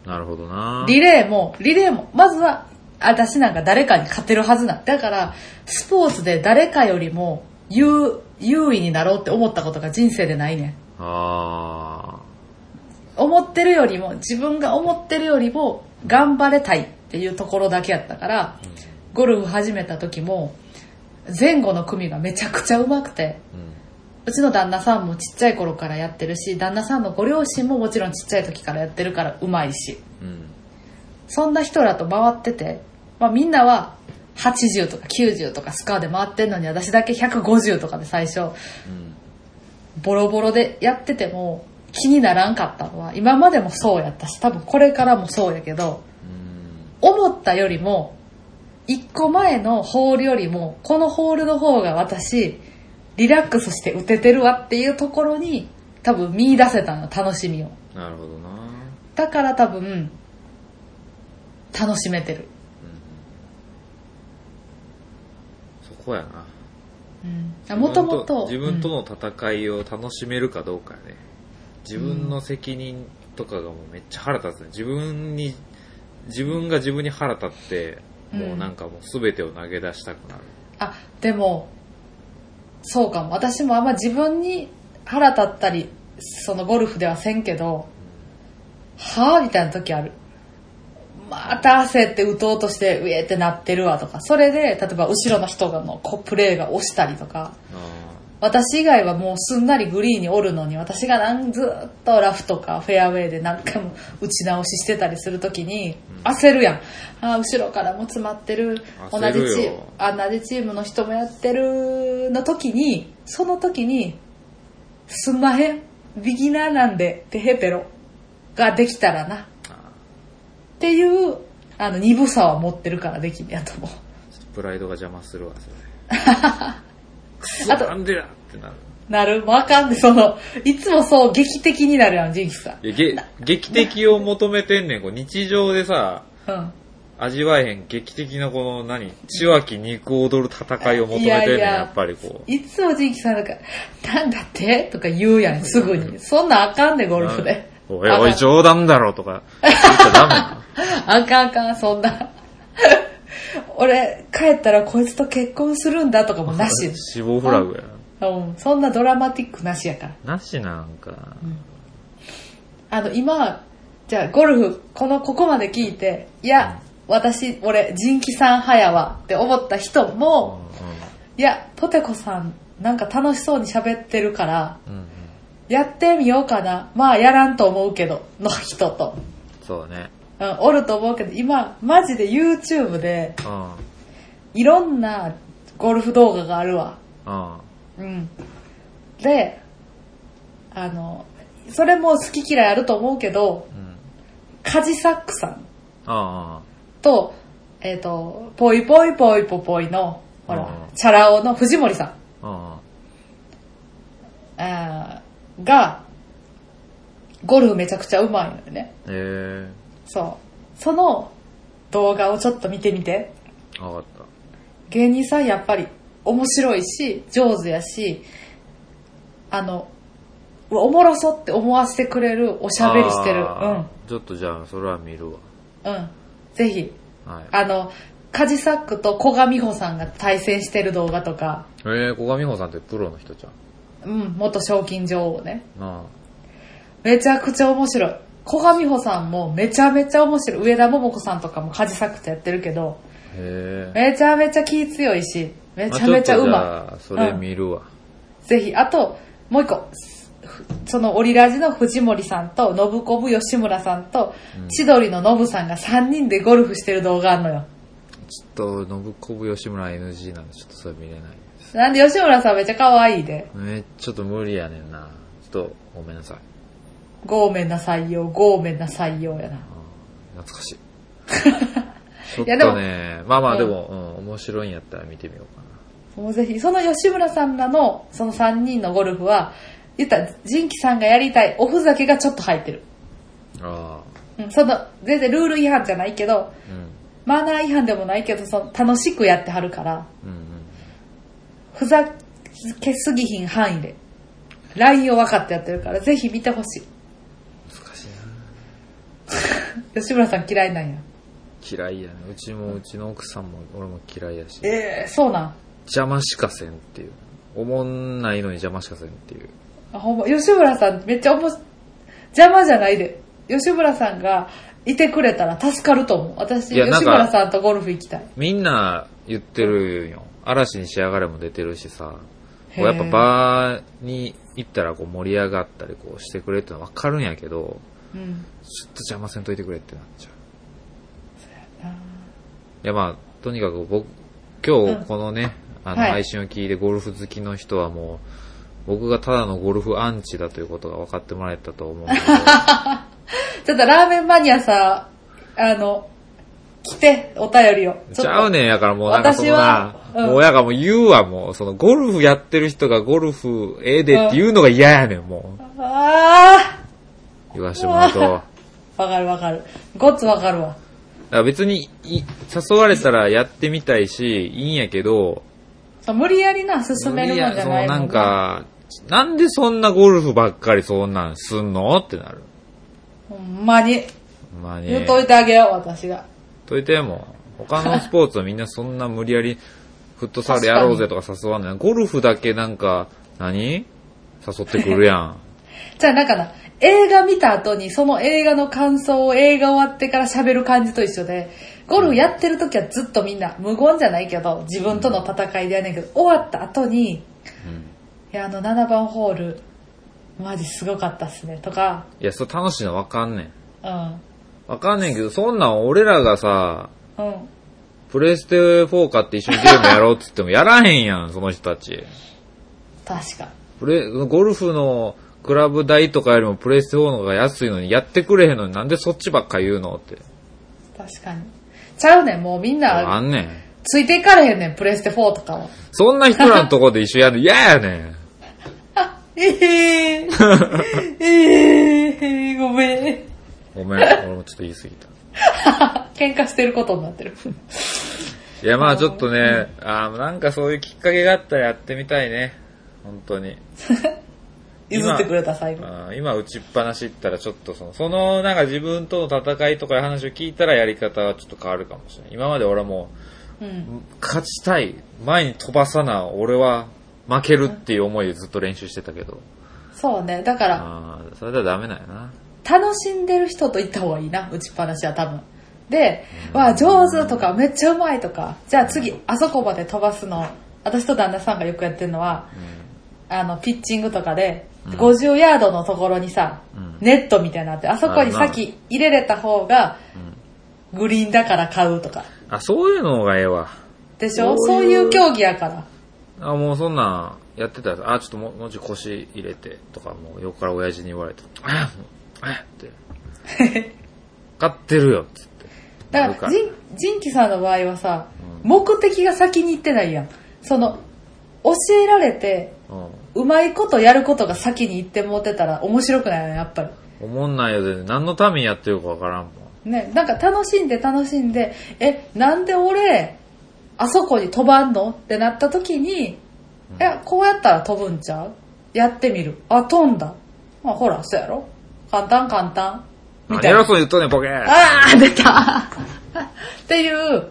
なるほどな。リレーも、リレーも、まずは、私なんか誰かに勝てるはずな。だから、スポーツで誰かよりも優、優位になろうって思ったことが人生でないねん。あ思ってるよりも、自分が思ってるよりも頑張れたいっていうところだけやったから、ゴルフ始めた時も、前後の組がめちゃくちゃ上手くて、ーうんうちの旦那さんもちっちゃい頃からやってるし、旦那さんのご両親ももちろんちっちゃい時からやってるから上手いし、うんそんな人らと回ってて、まあみんなは80とか90とかスカーで回ってんのに私だけ150とかで最初、うんボロボロでやってても気にならんかったのは、今までもそうやったし、多分これからもそうやけど、うん思ったよりも、一個前のホールよりも、このホールの方が私、リラックスして打ててるわっていうところに、多分見出せたの、楽しみを。なるほどな。だから多分、楽しめてる。そこやな。うん。もともと、自分との戦いを楽しめるかどうかやね。自分の責任とかがもうめっちゃ腹立つね。自分に、自分が自分に腹立って、もうなんかもう全てを投げ出したくなる。あ、でも、そうかも。私もあんま自分に腹立ったり、そのゴルフではせんけど、はぁみたいな時ある。また焦って打とうとして、うえってなってるわとか。それで、例えば後ろの人がのこうプレーが押したりとか。あ私以外はもうすんなりグリーンにおるのに、私がなんずっとラフとかフェアウェイで何回も打ち直ししてたりするときに、焦るやん。あー後ろからも詰まってる。同じチーム、あ同じチームの人もやってるの時に、その時に、すんまへん。ビギナーなんで、テヘペロができたらな。っあていう、あの、鈍さは持ってるからできんやと思う。プライドが邪魔するわ、それ。[laughs] あとなんでやってなる。なる？わかんねその、いつもそう劇的になるやん、ジンキさん。いやげ劇的を求めてんねん。こう日常でさ、うん。味わえへん劇的なこの何、血湧き肉踊る戦いを求めてんねん、いやいややっぱりこう。いつもジンキさんなんか、なんだって？とか言うやん、すぐに。そんなんあかんねゴルフで。おい、おい、冗談だろとか言っちゃダメな。[laughs] あかんあかん、そんな。[laughs] 俺、帰ったらこいつと結婚するんだとかもなし。[laughs] 死亡フラグや。うん、そんなドラマティックなしやから。なしなんか。あの、今、じゃあ、ゴルフ、この、ここまで聞いて、いや、私、俺、ジンキさん派やわって思った人も、いや、ポテコさん、なんか楽しそうに喋ってるから、うん。うんうん。やってみようかな。まあ、やらんと思うけど、の人と。そうだね。うん、おると思うけど、今、マジで YouTube で、うん。いろんなゴルフ動画があるわ。うん。うん。で、あの、それも好き嫌いあると思うけど、うん。カジサックさんあと、えっ、と、ぽいぽいぽいぽぽいの、ほらうん、チャラ男の藤森さんあ。あーが、ゴルフめちゃくちゃうまいのよね。うん。へえそう。その動画をちょっと見てみて。ー。わかった。芸人さんやっぱり面白いし、上手やし、あの、おもろそって思わせてくれるおしゃべりしてる。あーちょっとじゃあ、それは見るわ。うん。うん。ぜひ、はい。あの、カジサックと古賀美穂さんが対戦してる動画とか、えー、小上美穂さんってプロの人じゃん。うん、元賞金女王ね。なめちゃくちゃ面白い。古賀美穂さんもめちゃめちゃ面白い。上田桃子さんとかもカジサックとやってるけど、あ。へえ。めちゃめちゃ気強いし、めまあちゃめちゃうょっとじまゃあそれ見るわ。い。ぜひ、あと、もう一個。そのオリラジの藤森さんと、信子部吉村さんと、千鳥のノブさんが3人でゴルフしてる動画あんのよ。ちょっと、信子部吉村 NG なんで、ちょっとそれ見れない。なんで吉村さんめっちゃ可愛いで。めっちょっと無理やねんな。ちょっと、ごめんなさい。ごめんな採用、ごめんな採用やな。懐かしい。[laughs] ちょっとね、まあまうんあでも、うん、面白いんやったら見てみようかな。もうぜひ、その吉村さんらの、その3人のゴルフは、言ったら、ジンキさんがやりたいおふざけがちょっと入ってる。あうん、その、全然ルール違反じゃないけど、あ。うん。マナー違反でもないけど、その、楽しくやってはるから、うんうん。ふざけすぎひん範囲で、ラインを分かってやってるから、ぜひ見てほしい。難しい [laughs] 吉村さん嫌いなんや。な。嫌いやね。うちも、うちの奥さんも、俺も嫌いやし。ええそうなん。邪魔しかせんっていう。おもんないのに邪魔しかせんっていう。あ、ほんま、吉村さんめっちゃおもし、邪魔じゃないで。吉村さんがいてくれたら助かると思う。私、吉村さんとゴルフ行きたい。みんな言ってるよ。嵐に仕上がれも出てるしさ。こうやっぱバーに行ったらこう盛り上がったりこうしてくれってのは分かるんやけど、うん。ちょっと邪魔せんといてくれってなっちゃう。あいやまあ、とにかく僕、今うん日このね、あのはい配信を聞いてゴルフ好きの人はもう、僕がただのゴルフアンチだということが分かってもらえたと思う [laughs] ちょっとラーメンマニアさ、あの、来て、お便りを。ちゃうねんやからもうなんかそん私なは、うんもうやからもう言うわもう、そのゴルフやってる人がゴルフええでって言うのが嫌やねんもう。あ言わしてもらうと。わかるわかる。ごっつわかるわ。ら別にい誘われたらやってみたいし、いいんやけど、そう無理やりな、進めるもんじゃないもんそのなん、か、なんでそんなゴルフばっかりそんなんすんの？ってなる。ほんまに。まあね。言うといてあげよう、私が。といても、他のスポーツはみんなそんな無理やり、[laughs] フットサルやろうぜとか誘わない。ゴルフだけなんか、何？誘ってくるやん。[laughs] じゃあなんかな、映画見た後にその映画の感想を映画終わってから喋る感じと一緒で、ゴルフやってる時はずっとみんな無言じゃないけど、自分との戦いでやねんけど、終わった後に、いうんや、あの7番ホール、マジすごかったっすね、とか、いや、それ楽しいのわかんねん。うん、わかんねんけど、そんなん俺らがさ、うん。プレステ4買って一緒にゲームやろうって言ってもやらへんやん、その人たち。確か。プレ、ゴルフのクラブ代とかよりもプレステ4の方が安いのにやってくれへんのになんでそっちばっか言うのって。確かに。ちゃうねん、もうみんあなんねん。ついていかれへんねん、プレステ4とかは。そんな人らのとこで一緒やるの嫌やねん。[laughs] えへ [laughs] ー。えへー、ごめん。ごめん、俺もちょっと言い過ぎた。[laughs] 喧嘩してることになってる。いや、まあちょっとね、あーなんかそういうきっかけがあったらやってみたいね。本当に。[laughs] 譲ってくれた、最後。あー今打ちっぱなしったらちょっとその、そのなんか自分との戦いとかいう話を聞いたらやり方はちょっと変わるかもしれない。今まで俺はもうん。う、勝ちたい。前に飛ばさな、俺は負けるっていう思いでずっと練習してたけど。そうね。だから、ああ、それではダメなんやな。楽しんでる人と行った方がいいな、打ちっぱなしは多分。で、わあ、上手とか、めっちゃうまいとか、じゃあ次、あそこまで飛ばすの、私と旦那さんがよくやってるのは、あの、ピッチングとかで、うん。50ヤードのところにさ、うん。ネットみたいなって、あそこに先入れれた方が、うん。グリーンだから買うとか。あ、そういうのがええわ。でしょ？そそうういう競技やから。あ、もうそんなんやってたら、あ、ちょっともう、もうちょい腰入れて、とか、もう横から親父に言われて、ああって。買ってるよ、つって。だから、ジン、ジンキさんの場合はさ、目的が先に行ってないやん。その、教えられて、うん。うまいことやることが先に行ってもうてたら面白くないよね、やっぱり。思んないよ、全然。何のためにやってるかわからんもん。ね、なんか楽しんで楽しんで、え、なんで俺、あそこに飛ばんのってなった時に、え、こうやったら飛ぶんちゃう？やってみる。あ、飛んだ。まあほら、そうやろ簡単簡単。みたいな。偉そうに言っとんねん、ボケーあー、出たっていう、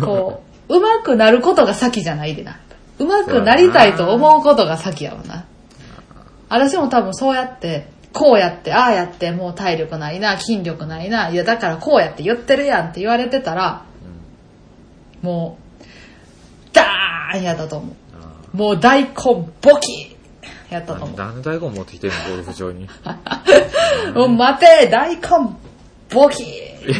こう、[laughs] 上手くなることが先じゃないでな。上手くなりたいと思うことが先やわな。私も多分そうやって、こうやって、ああやって、もう体力ないな、筋力ないな、いやだからこうやって言ってるやんって言われてたら、もう、ダーンやったと思あう。もう大根ボキやったと思う。なんで大根持ってきてんの、ゴルフ場に。[laughs] もう待て大根ボキ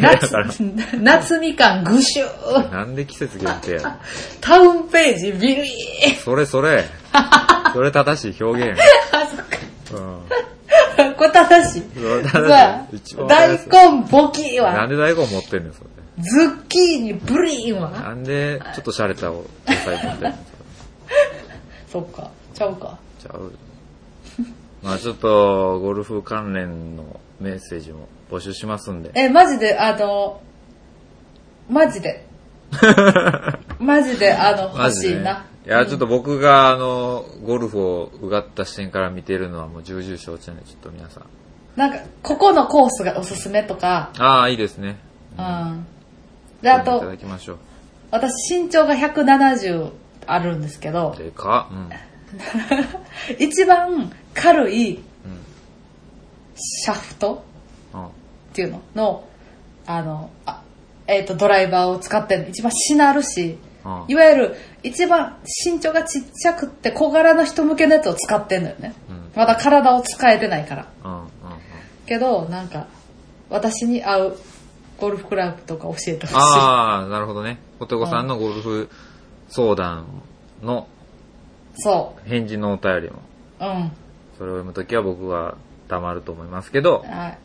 夏 [laughs] 夏みかんぐしゅーなんで季節限定や [laughs] タウンページビリーそれそれ。それ正しい表現や。あ、そっうん。か。これ正しい。大根ボキなはん、で大根持ってんねん、それ。ズッキーニブリーンは、なんで、ちょっと洒落たお野菜持ってんねん、それ。そっか、ちゃうか。ちゃう。まあちょっと、ゴルフ関連のメッセージも募集しますんで。え、マジで、あの、マジで、[laughs] マジで、あの、欲しいな。いや、ちょっと僕が、あの、ゴルフをうがった視点から見てるのはもう重々承知なんで、ちょっと皆さん。なんか、ここのコースがおすすめとか、ああ、いいですね。うん。で、あいたとだ、きましょう。私身長が170あるんですけど、でかっ。うん。[laughs] 一番軽いうん。シャフトうん。っていうのの、あの、あえっ、と、ドライバーを使ってるの一番しなるし、うんいわゆる一番身長がちっちゃくって小柄の人向けのやつを使ってんのよね。うんまだ体を使えてないから。けど、なんか、私に合うゴルフクラブとか教えてほしい。ああ、なるほどね。ポテコさんのゴルフ相談のそ返事のお便りも、う。うん。それを読むときは僕は黙ると思いますけど、はい。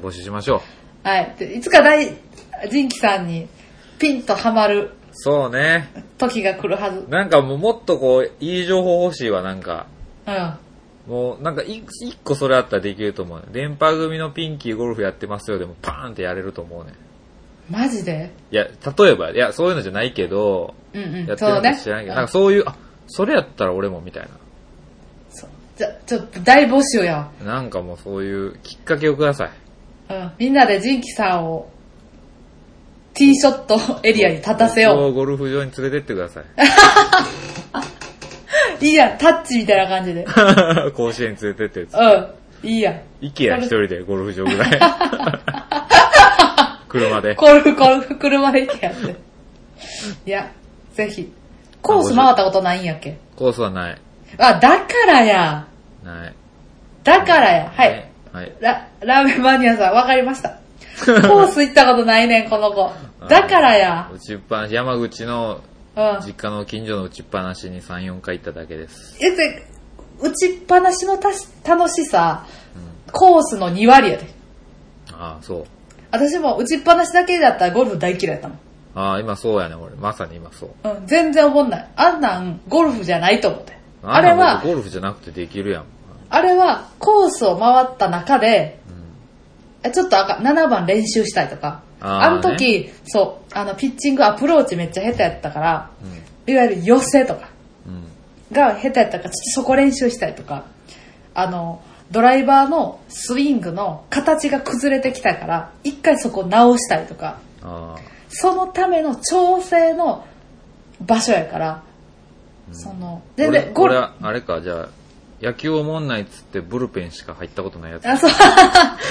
募集しましょう。はい。でいつか大、ジンキさんにピンとハマるそうね。時が来るはず。なんかもうもっとこう、いい情報欲しいわ、なんか。うん。もう、なんかい一個それあったらできると思うね。電波組のピンキーゴルフやってますよでもパーンってやれると思うね。マジで？いや、例えば、いや、そういうのじゃないけど、うんうん。やってるそうね。のか知らないけど、なんかそういう、あ、それやったら俺もみたいそうじゃ、ちょっと大募集や。な。なんかもうそういうきっかけをください。うん。みんなでジンキさんを、ティーショット [laughs] エリアに立たせよ僕をゴルフ場に連れてってください。う。[laughs] いいやん、タッチみたいな感じで。[laughs] 甲子園連れてってやつ。うん。いいやん。行けや、一人でゴルフ場ぐらい。車で。ゴルフ、ゴルフ、車で行けやって。いや、ぜひ。コース回ったことないんやっけ？コースはない。あ、だからや。ない。だからや。はい。はい。ラ、ラーメンマニアさん、わかりました。コース行ったことないねん、この子。[laughs] だからや。打ちっぱなし、山口のうん。実家の近所の打ちっぱなしに3、4回行っただけです。え、で、打ちっぱなしのたし楽しさ、コースの2割やで。ああ、そう。私も打ちっぱなしだけだったらゴルフ大嫌いやったもん。ああ、今そうやね、俺。まさに今そう。うん、全然思んない。あんなん、ゴルフじゃないと思って。あんれはゴルフじゃなくてできるやん。あれは、コースを回った中で、えちょっとあかん7番練習したいとか。あーあの時、そう、あの、ピッチングアプローチめっちゃ下手やったから、うん。いわゆる寄せとかうん。が下手やったから、ちょっとそこ練習したいとか、あの、ドライバーのスイングの形が崩れてきたから、一回そこ直したいとか。そのための調整の場所やから、その、全然、ゴル俺俺は、あれか、じゃあ、野球おもんないっつってブルペンしか入ったことないやつ。あ、そう。[laughs]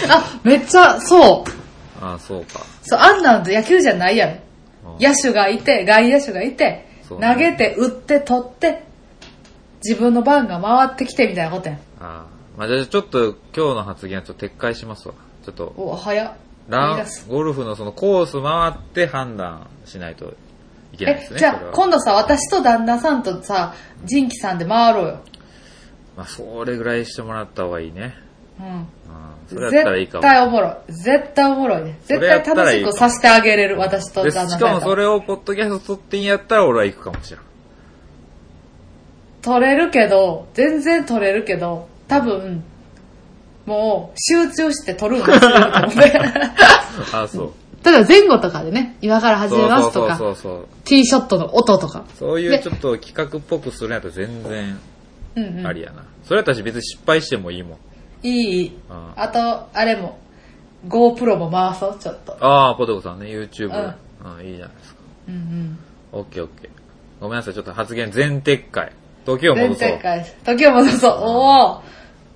あ、めっちゃ、そう。ああ、そうか。そう、あんなん野球じゃないやん野手がいて、外野手がいて、ね投げて、打って、取って、自分の番が回ってきてみたいなことやん。ああ。まあ、じゃあちょっと今日の発言はちょっと撤回しますわ。ちょっと、お、早っ。ランゴルフのそのコース回って判断しないといけないですえ、ね。じゃあ今度さ、私と旦那さんとさ、ジンキさんで回ろうよ。まあ、それぐらいしてもらった方がいいね。うん。うん。それやったらいいか絶も。対おもろい。絶対おもろいね。絶対楽しくさせてあげれる、私とで旦那さんしかもそれれをポッドキャスト撮ってんやったら俺は行くかもしれん。取れるけど、全然取れるけど、多分、もう、集中して取るのがすると思うね。[laughs] あ、そう。ただ前後とかでね、今から始めますとそうか、そうそうティーショットの音とか。そう。そういうでちょっと企画っぽくするんやったら全然うんうん。ありやな。それやったら別に失敗してもいいもん。いい。うんあと、あれも、GoPro も回そう、ちょっと。ああ、ポテコさんね、YouTube。うんうん、いいじゃないですか。うんうん。オッケーオッケー。ごめんなさい、ちょっと発言全撤回。時を全戻そう。展開し時を戻そう。おお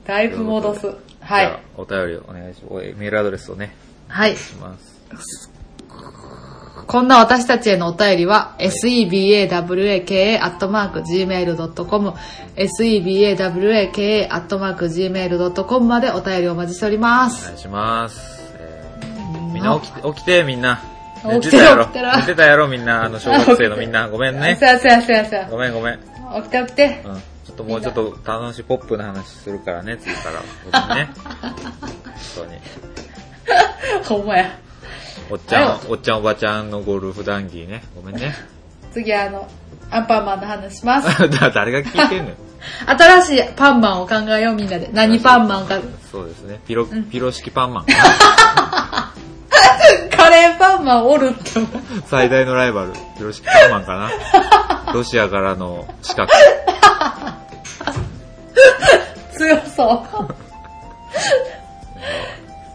だいぶ戻す。はい。お便りをお願いします。メールアドレスをね、はい。します。こんな私たちへのお便りは、sebawaka.gmail.com、sebawaka.gmail.com までお便りをお待ちしております。お願いします。えーみんな起きて、起きて、みんな。起きてたやろ起きてる寝てたやろ、みんな。あの、小学生のみんな。ごめんねせ。やせやせやせや。ごめんごめん。起きて起きて。うん。ともうちょっと楽しいポップな話するからね、次から。ごめんね。本当に。[laughs] ほんまや。おっちゃんは、おっちゃんおばちゃんのゴルフ談義ね。ごめんね。[laughs] 次あの、アンパンマンの話します。[laughs] だ誰が聞いてんのよ。新しいパンマンを考えようみんなで。何パンマンか。そうですね。ピロ、ピロ式パンマン。カレーパンマンおるって。最大のライバル、ピロ式パンマンかな。ロシアからの資格。[laughs] 強そう。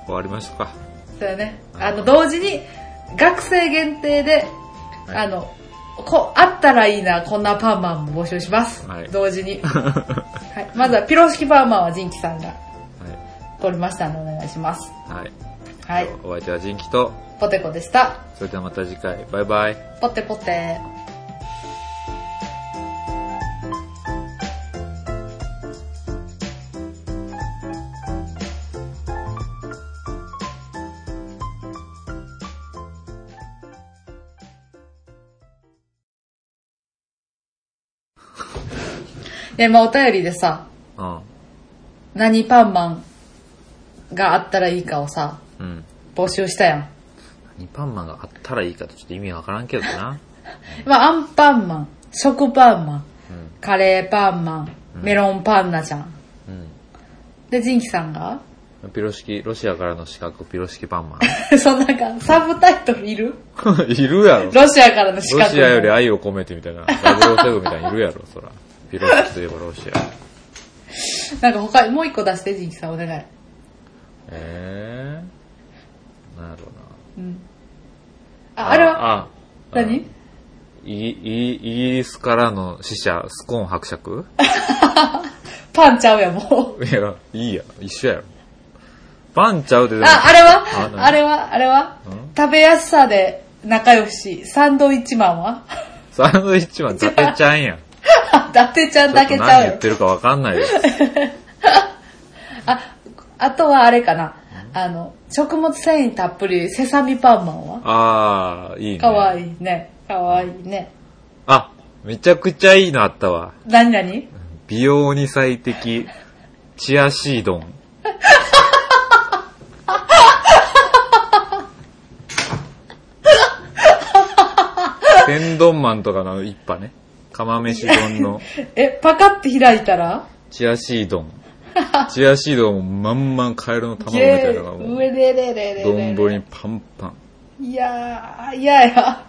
終わりましたか。そうやね。あの、同時に、学生限定で、はいあの、こ、あったらいいな、こんなパンマンも募集します。はい同時に。[laughs] はい。まずは、ピロ式パンマンはジンキさんがは取りましたのでお願いします。い。はい。はい。お相手はジンキと、ポテコでした。それではまた次回。バイバイ。ポテポテ。で、まあお便りでさ、うん。何パンマンがあったらいいかをさ、うん。募集したやん。何パンマンがあったらいいかとちょっと意味わからんけどな。[laughs] まあ、アンパンマン、食パンマン、うん。カレーパンマン、メロンパンナちゃん。うで、ジンキさんが？ん。ピロ式、ロシアからの資格、ピロ式パンマン。[laughs] そのなんか、サブタイトルいる？[laughs] いるやろ。ロシアからの資ロ格。シアより愛を込めてみたいな。007みたいにいるやろ、そら。ピロ式といえばロシア。なんか他にもう一個出して、ジンキさんお願い。えー？なんやろうな。うん。あ、あれは？あ、あ何？イギイギイギリスからの死者、スコーン伯爵？[laughs] パンちゃうや、もう。いや、いいや、一緒やろ。パンちゃうででもあ、あれあは何？あれは？あれは？うん？食べやすさで仲良し、サンドイッチマンは？サンドイッチマン、伊達ちゃんやん。ち [laughs] 伊達ちゃんょだけちゃうよ。てるかわかんないです。[laughs] あ、あとはあれかな。あの、食物繊維たっぷり、セサミパンマンは？あー、いいね。かわいいね。かわいいね。あ、めちゃくちゃいいのあったわ。なになに美容に最適、チアシードン。[laughs] 天丼マンとかの一派ね。釜飯丼の [laughs] え、パカって開いたら？チアシードン。チアシードンをまんまんカエルの卵みたいなのがもう、上でれれれれ丼にパンパン。いやー、いやや。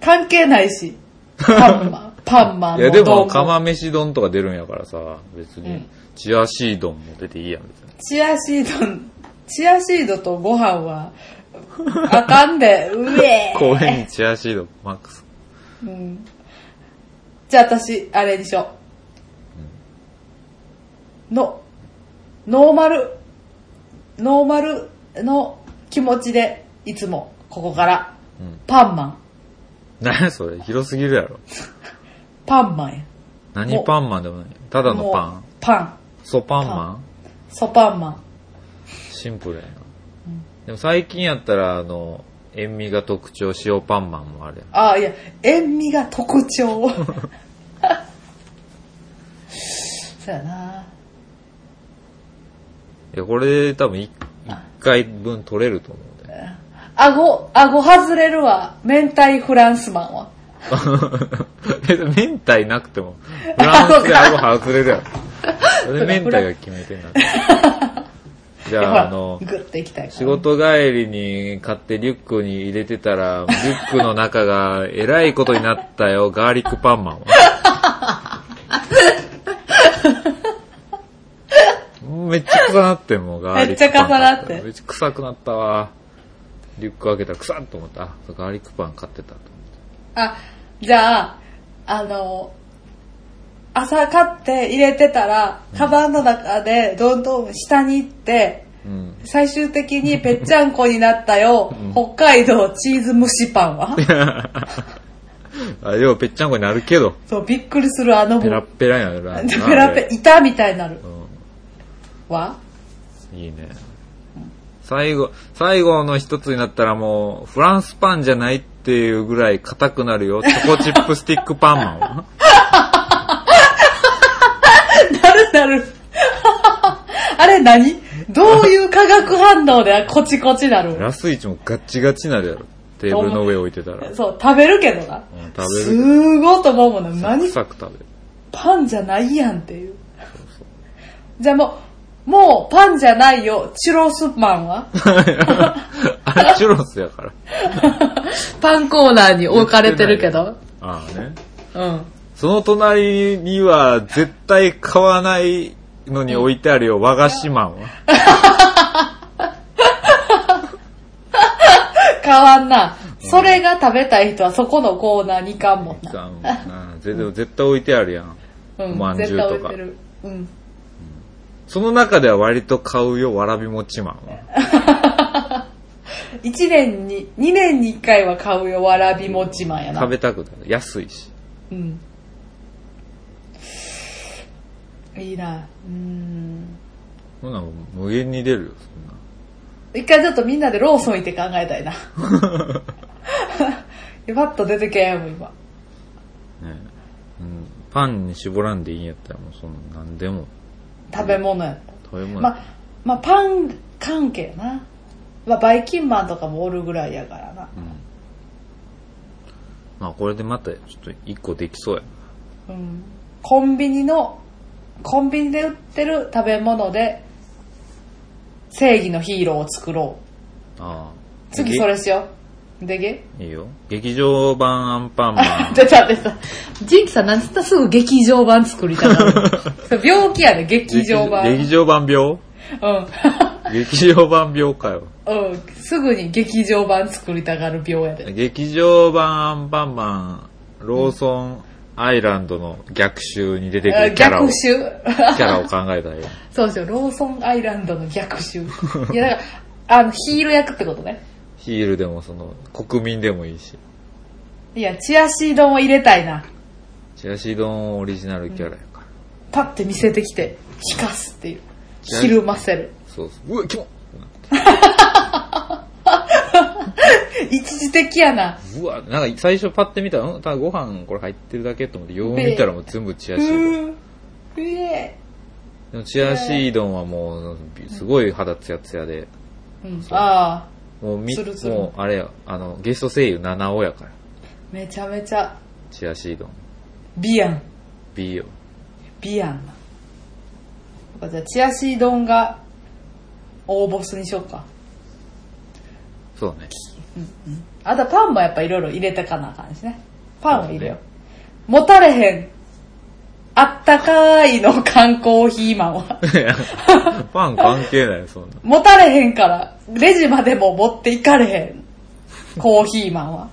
関係ないし。パンマン、[laughs] パンマンいやでも、丼釜飯丼とか出るんやからさ、別にうん、チアシードンも出ていいやん、別に。チアシード、チアシードとご飯は、あかんで、うえー。[laughs] 公園にチアシードマックス。うん。じゃあ私、あれにしよう。の、ノーマル、ノーマルの気持ちで、いつも、ここから、うん。パンマン。何やそれ広すぎるやろ。パンマンや。何パンマンでもない。ただのパンもう。パン。ソパンマンソパンマン。シンプルやな。でも最近やったら、あの、塩味が特徴、塩パンマンもあるやん。ああ、いや、塩味が特徴。[laughs] そうやな。いや、これ多分一一回分取れると思うんだよ。[laughs] 顎、顎外れるわ。明太フランスマンは。[laughs] え明太なくても、フランスで顎外れるやろ。それで明太が決めてんだって。じゃあ、あの、グッていきたいから。仕事帰りに買ってリュックに入れてたら、リュックの中がえらいことになったよ、ガーリックパンマンは。[laughs] めっちゃ臭なってんもうガーリックパンマン。めっちゃ臭なってめっちゃ臭くなったわ。リュック開けたら臭っと思った。ガーリックパン買ってたとあ、じゃあ、あの、朝買って入れてたら、カバンの中でどんどん下に行って、思って。最終的にぺっちゃんこになったよ、北海道チーズ蒸しパンは。うん。あ、要はぺっちゃんこになるけど、そう、びっくりするあのペラッペラにな。ペラペ、板みたいになるうわ？ん。いいね。最後、最後の一つになったらもう、フランスパンじゃないっていうぐらい硬くなるよ。チョコチップスティックパンマンは。[laughs] なる。あれ何？どういう化学反応でコチコチなる？ラスイチもガッチガチなるやろ。テーブルの上置いてたら。そう、食べるけどな。うん食べするごいと思うもんな。けど。何？サクサク食べる。パンじゃないやんっていう。じゃあもう、もうパンじゃないよ。チュロスマンは？[laughs] あれチュロスやから。[laughs] パンコーナーに置かれてるけど。ああね。うん。その隣には絶対買わないのに置いてあるよ、和菓子マンは。変わんな。それが食べたい人はそこのコーナーに行かんもんな。さうん絶対絶対置いてあるやん。うん、まんじゅうとか。うん。その中では割と買うよ、わらび餅マンは。[laughs] 一年に、二年に一回は買うよ、わらび餅マンやな。食べたくなる。安いし。うん。いいな。うん。そんなの無限に出るよ、一回ちょっとみんなでローソン行って考えたいな。[laughs] パッと出てけんもん、今。そんな。ねうん、パンに絞らんでいいんやったらもうその何でも食べ物やった食べ物。まあ、まあ、パン関係やな。まあ、バイキンマンとかもおるぐらいやからな。うん。まあこれでまたちょっと一個できそうやうん。コンビニの、コンビニで売ってる食べ物で、正義のヒーローを作ろな。ああ。う。次それしよう。でげ？いいよ。劇場版アンパンマン。出た出た。ジンキさんなんつったらすぐ劇場版作りたがる。そ [laughs] れ病気やね、劇場版。劇場版病？うん。[laughs] 劇場版病かよ。うん。すぐに劇場版作りたがる病やで。劇場版アンパンマン、ローソンアイランドの逆襲に出てくあるキャラを、逆キ襲。[laughs] ャラを考えたよ。そうですよ、ローソンアイランドの逆襲。[laughs] いや、だから、あの、ヒール役ってことね。ヒールでもその、国民でもいいし。いや、チアシードンを入れたいな。チラシ丼オリジナルキャラやから。パッて見せてきて、引かすっていう。ひるませる。そうそう。うわ、キモ一時的やな。うわ、なんか最初パッて見たら、うん、ただご飯これ入ってるだけと思って、よう見たらもう全部チアうシードン。ー。うえでもチアシードンはもう、すごい肌ツヤツヤで、うん。ああ、もうみ、ツルツルもうあれや、あの、ゲスト声優七尾やから、めちゃめちゃ、チアシードン。ビアン。B よ。ビアンな。じゃあ、チアシードンが、大ボスにしようか。そうね。あとパンもやっぱいろいろ入れてかなあかんしね。パンは入れよう。持たれへん。あったかいの缶コーヒーマンは。パン関係ないよ、そんな。持たれへんから、レジまでも持っていかれへん。コーヒーマンは。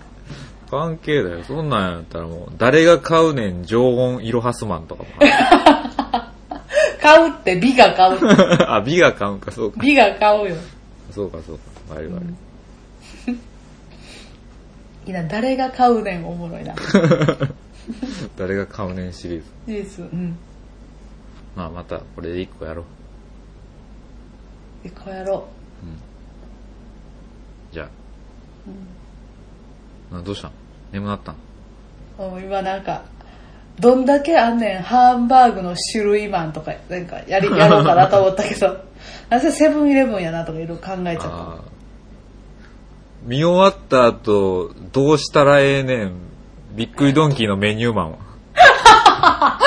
関係だよ。そんなんやったらもう、誰が買うねん、常温イロハスマンとかも。[laughs] 買うって美が買う。[laughs] あ、美が買うんか、そうか。美が買うよ。そうか、そうか。悪い悪い。いや、誰が買うねん、おもろいな。[laughs] 誰が買うねんシリーズ。いいです。うん。まあ、また、これで一個やろう。一個やろじゃあ。などうしたん？眠なったん？う。もう今なんか、どんだけあんねん、ハンバーグの種類マンとか、なんか、やり、やろうかなと思ったけど、[laughs] なぜセブンイレブンやなとかいろいろ考えちゃっあー見終わった後、どうしたらええねん。びっくりドンキーのメニューマンは。た。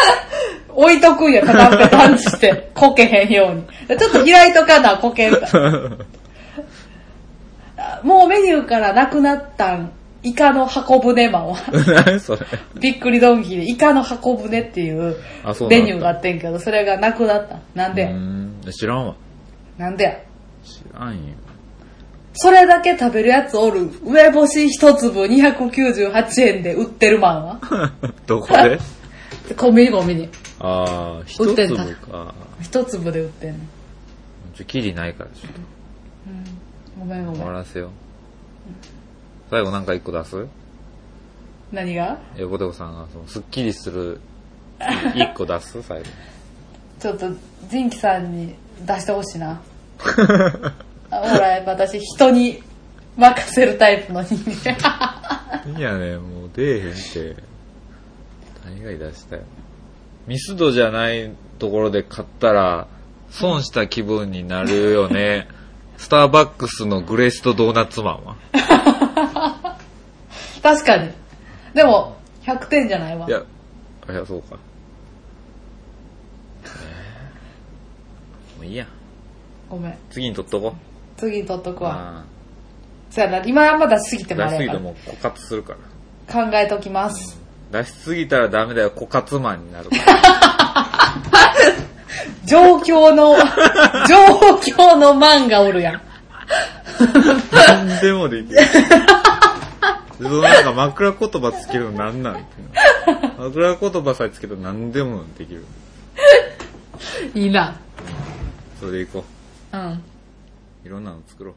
[laughs] 置いとくんや、片っぺパンチして、[laughs] こけへんように。ちょっと開いとかな、こけるから。あ [laughs] もうメニューからなくなったん、イカの箱舟マンは。何それ。びっくりドンキーでイカの箱舟っていうメニューがあってんけど、それがなくなった。なんで知らんわ。なんでや？知らんよ。それだけ食べるやつおる。梅干し一粒298円で売ってるマンはどこで？[laughs] コンビニコンビニ。ああ、一粒だか。一粒で売ってんねん。ちょ、キリないから、ちょっごめんごと、めん。終わらせよう。最後なんか一個出す？何が？横手子さんが、その、すっきりする、[laughs] 一個出す？最後。ちょっと、ジンキさんに出してほしいな。[laughs] あほら、私人に任せるタイプの人間。いやね、もう出えへんって。大概出したよ。ミスドじゃないところで買ったら、損した気分になるよね。[laughs] スターバックスのグレストドーナツマンは。確かに。でも、100点じゃないわい。や、いや、そうか。えーもういいや。ごめん。次に取っとこう。次に取っとくわ。あそやな、今あんま出しすぎてあもあ出しすぎてもう枯渇するから。ら。考えときます。出しすぎたらダメだよ、枯渇マンになるから。[laughs] 状況の、[laughs] 状況のマンがおるやん。何でもできる。そのなんか枕言葉つけるのなんなん？っていうの枕言葉さえつけたら何でもできる。[laughs] いいな。それでいこうん。いろんなの作ろう。